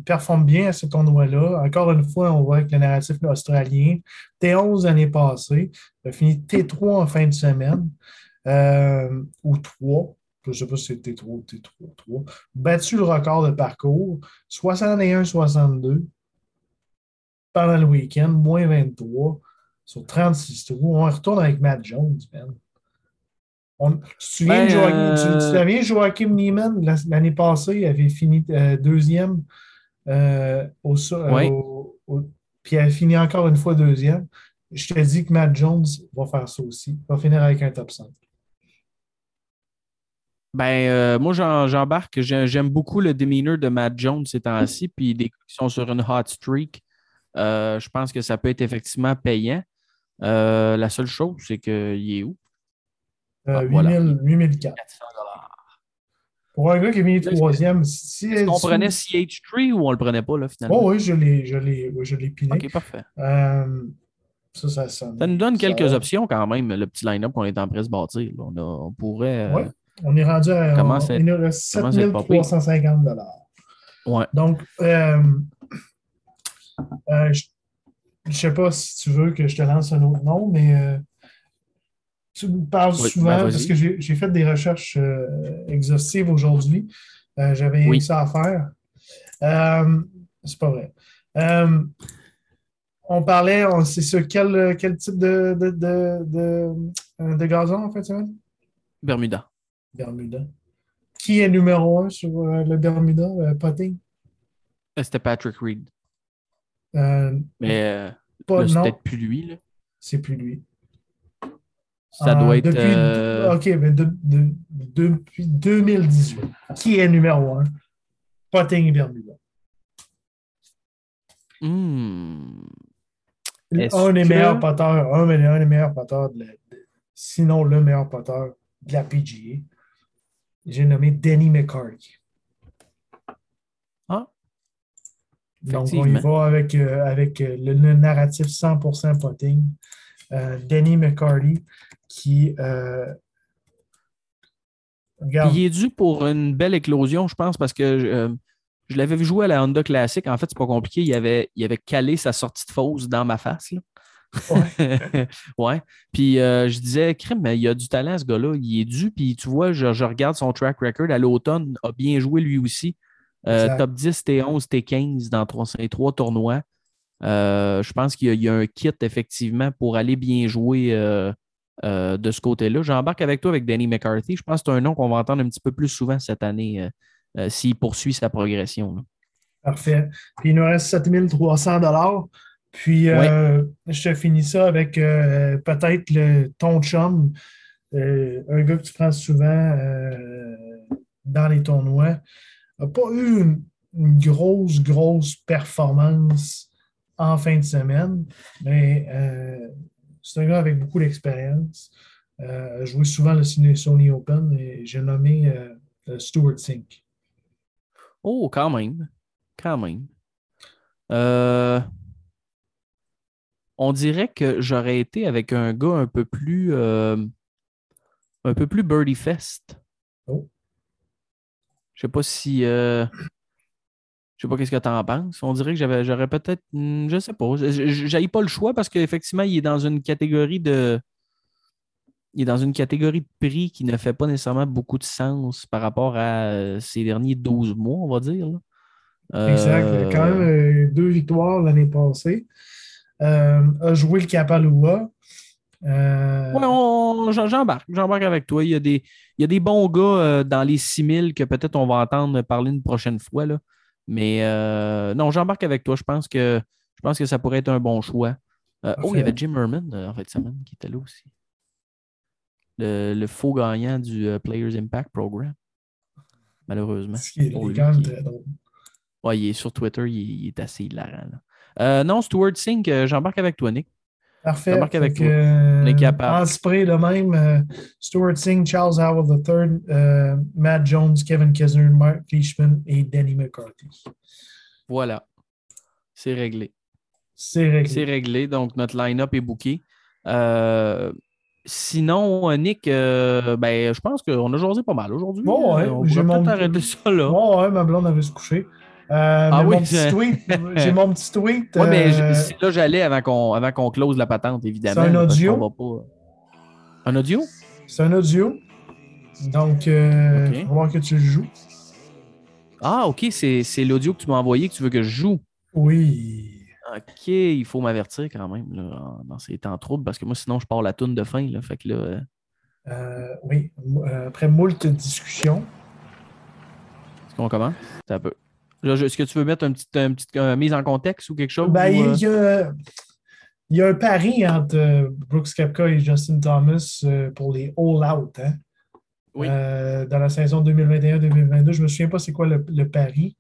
performe bien à ce tournoi-là. Encore une fois, on voit avec le narratif australien. T11 l'année passée, a fini T3 en fin de semaine. ou 3. Je ne sais pas si c'est T3 ou T3, 3. Battu le record de parcours, 61-62 pendant le week-end, moins 23 sur 36 trous. On retourne avec Matt Jones, man. On, tu te souviens Ben, de Joachim, euh, tu, tu te souviens de Joachim Neiman la- l'année passée, il avait fini euh, deuxième euh, au, Oui. au- au- puis il avait fini encore une fois deuxième. Je te dis que Matt Jones va faire ça aussi. Il va finir avec un top 5. Ben, euh, moi, j'embarque. J'ai- J'aime beaucoup le demeanor de Matt Jones ces temps-ci, puis des qui sont sur une hot streak. Euh, je pense que ça peut être effectivement payant. Euh, la seule chose, c'est qu'il est où? Euh, Ah, voilà. 8000 8004. 400 Pour un gars qui est venu troisième, si, si- prenait CH3 ou on le prenait pas, là, finalement? Oh oui, je l'ai, je l'ai, oui, je l'ai piné. OK, parfait. Euh, ça, ça sonne. Ça nous donne Ça- quelques options quand même, le petit line-up qu'on est en train de se bâtir. On, a- on pourrait. Ouais. On est rendu à Comment on- c'est- il nous reste comment c'est pas pire? 7350 ouais. Donc, euh, euh, je, je sais pas si tu veux que je te lance un autre nom, mais euh, tu me parles Oui, souvent ben, parce que j'ai fait des recherches euh, exhaustives aujourd'hui. Euh, J'avais Oui. ça à faire. Euh, c'est pas vrai. Euh, on parlait, on- c'est sur quel, quel type de, de, de, de, de gazon en fait, ça? Bermuda. Bermuda. Qui est numéro un sur euh, le Bermuda, euh, putting? Euh, C'était Patrick Reed. Euh, Mais euh, pas, c'est non, peut-être plus lui. Là. c'est plus lui. Ça Euh, doit être. Depuis, OK, mais de- de- depuis 2018, qui est numéro un? Potting et Bermuda. hmm, Un des que- meilleurs poteurs, un, un des meilleurs poteurs, de la- de- sinon le meilleur poteur de la PGA. J'ai nommé Denny McCarthy. Ah. Donc, on y va avec, euh, avec euh, le, le narratif 100% potting. Euh, Denny McCarthy qui. euh, regarde, Il est dû pour une belle éclosion, je pense, parce que je l'avais vu jouer à la Honda Classic. En fait, c'est pas compliqué. Il avait, il avait calé sa sortie de fausse dans ma face. là. ouais. Puis euh, je disais, crème, mais il a du talent, ce gars-là. Il est dû. Puis tu vois, je, je regarde son track record à l'automne, a bien joué lui aussi. Euh, top 10, T11, T15 dans trois, ces trois tournois. Euh, je pense qu'il y, a- il y a un kit, effectivement, pour aller bien jouer euh, de ce côté-là. J'embarque avec toi avec Danny McCarthy. Je pense que c'est un nom qu'on va entendre un petit peu plus souvent cette année s'il poursuit sa progression. là. Parfait. Puis il nous reste 7300 dollars. Puis je te finis ça avec peut-être le ton chum, un gars que tu prends souvent dans les tournois. Pas eu une, grosse, grosse performance en fin de semaine, mais euh, c'est un gars avec beaucoup d'expérience. Euh, joué souvent le Sony Open et j'ai nommé euh, Stuart Sink. Oh, quand même. Quand même. Euh, on dirait que j'aurais été avec un gars un peu plus euh, un peu plus birdie fest. Je sais pas si euh, je sais pas qu'est-ce que tu en penses. On dirait que j'avais j'aurais peut-être hmm, je sais pas. J'aille pas le choix parce qu'effectivement, il est dans une catégorie de il est dans une catégorie de prix qui ne fait pas nécessairement beaucoup de sens par rapport à euh, ces derniers 12 mois, on va dire. Exact. Euh, Quand même euh, deux victoires l'année passée. Euh, a joué le Kapalua. Euh, Ouais, on- j'en- j'embarque. J'embarque avec toi. Il y a des, il y a des bons gars euh, dans les 6000 que peut-être on va entendre parler une prochaine fois. Là. Mais euh, non, j'embarque avec toi. Je pense, que, je pense que ça pourrait être un bon choix. Oh, il y avait Jim Herman en fait semaine qui était là aussi. Le, le faux gagnant du Players Impact Program. Malheureusement. ce qui est lui. Ouais, il est sur Twitter, il, il est assez hilarant. là. Non, Stuart Sink, j'embarque avec toi, Nick. Parfait. J'embarque avec que, euh, On est capable. En spray, de même, euh, Stuart Singh, Charles Howell III, euh, Matt Jones, Kevin Kisner, Mark Leishman et Danny McCarthy. Voilà. C'est réglé. C'est réglé. C'est réglé, donc notre line-up est booké. Euh, sinon, euh, Nick, euh, ben, je pense qu'on a jasé pas mal aujourd'hui. Bon, ouais, on j'ai mon- arrêter ça là. Bon, ouais, ma blonde avait se coucher. Euh, mais oui, j'ai mon petit tweet. Ouais, mais euh, là j'allais avant qu'on avant qu'on close la patente, évidemment. C'est un audio? pas- Un audio? c'est un audio. Donc, euh, Ok. il va falloir que tu joues. Ah, ok, c'est l'audio que tu m'as envoyé que tu veux que je joue. Oui. Ok, il faut m'avertir quand même là, dans ces temps troubles parce que moi, sinon, je pars la toune de fin. Là, fait que là, euh, oui. Après moult discussions. est-ce qu'on commence? Un peu. Est-ce que tu veux mettre une petite, une petite euh, mise en contexte ou quelque chose? Ben, ou, euh, il, y a, il y a un pari entre euh, Brooks Koepka et Justin Thomas euh, pour les all-out hein, Oui. dans la saison 2021-2022. Je ne me souviens pas c'est quoi le, le pari.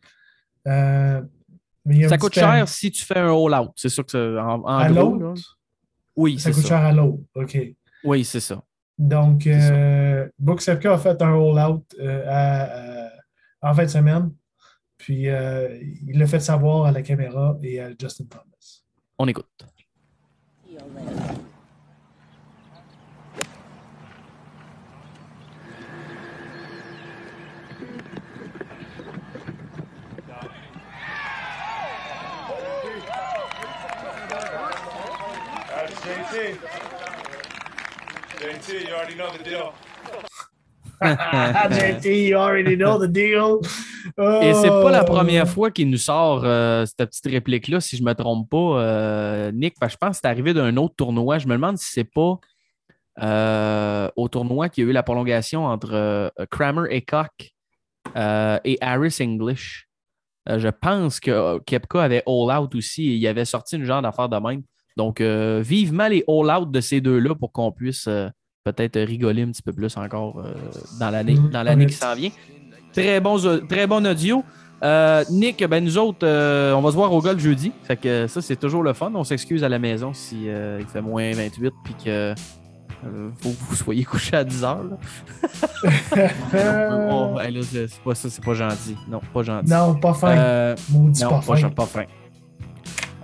Mais Ça coûte pari cher si tu fais un all-out. C'est sûr que c'est en, en à l'autre? Oui, Ça coûte ça. cher à l'autre. OK. Oui, c'est ça. Donc, ça. euh, Brooks a fait un all-out euh, en fin de semaine. Puis, euh, il l'a fait savoir à la caméra et à Justin Thomas. On écoute. JT. JT, you already know the deal. JT, you already know the deal. Et c'est pas la Oh. première fois qu'il nous sort euh, cette petite réplique-là, si je me trompe pas, euh, Nick, parce que je pense que c'est arrivé d'un autre tournoi. Je me demande si c'est pas euh, au tournoi qu'il y a eu la prolongation entre Kramer et euh, et Harris English. Je pense que Kepka avait All Out aussi et il avait sorti une genre d'affaire de même. Donc, vivement les All Out de ces deux-là pour qu'on puisse peut-être rigoler un petit peu plus encore euh, dans l'année Mhm, dans l'année qui s'en vient. Très bon, très bon audio. Euh, Nick, ben nous autres, euh, on va se voir au golf jeudi. Fait que ça, c'est toujours le fun. On s'excuse à la maison si euh, il fait moins 28 puis que euh, faut que vous soyez couché à 10 heures. Oh, hey, c'est pas ça, c'est pas gentil. Non, pas gentil. non, pas fin. Euh, Maudit non, pas fin. pas fin.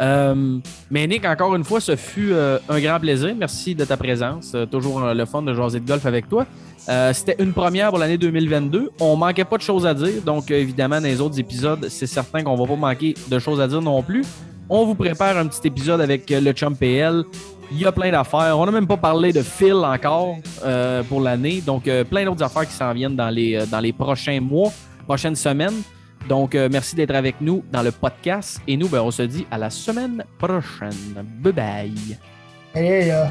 Euh, mais Nick, encore une fois, ce fut euh, un grand plaisir. Merci de ta présence. Euh, toujours euh, le fun de jaser de golf avec toi. Euh, C'était une première pour l'année 2022. On manquait pas de choses à dire. Donc, euh, évidemment, dans les autres épisodes, c'est certain qu'on va pas manquer de choses à dire non plus. On vous prépare un petit épisode avec euh, le Chum PL. Il y a plein d'affaires. On n'a même pas parlé de Phil encore pour l'année. Donc, plein d'autres affaires qui s'en viennent dans les, dans les prochains mois, prochaines semaines. Donc, merci d'être avec nous dans le podcast. Et nous, ben, on se dit à la semaine prochaine. Bye bye. Hey, euh,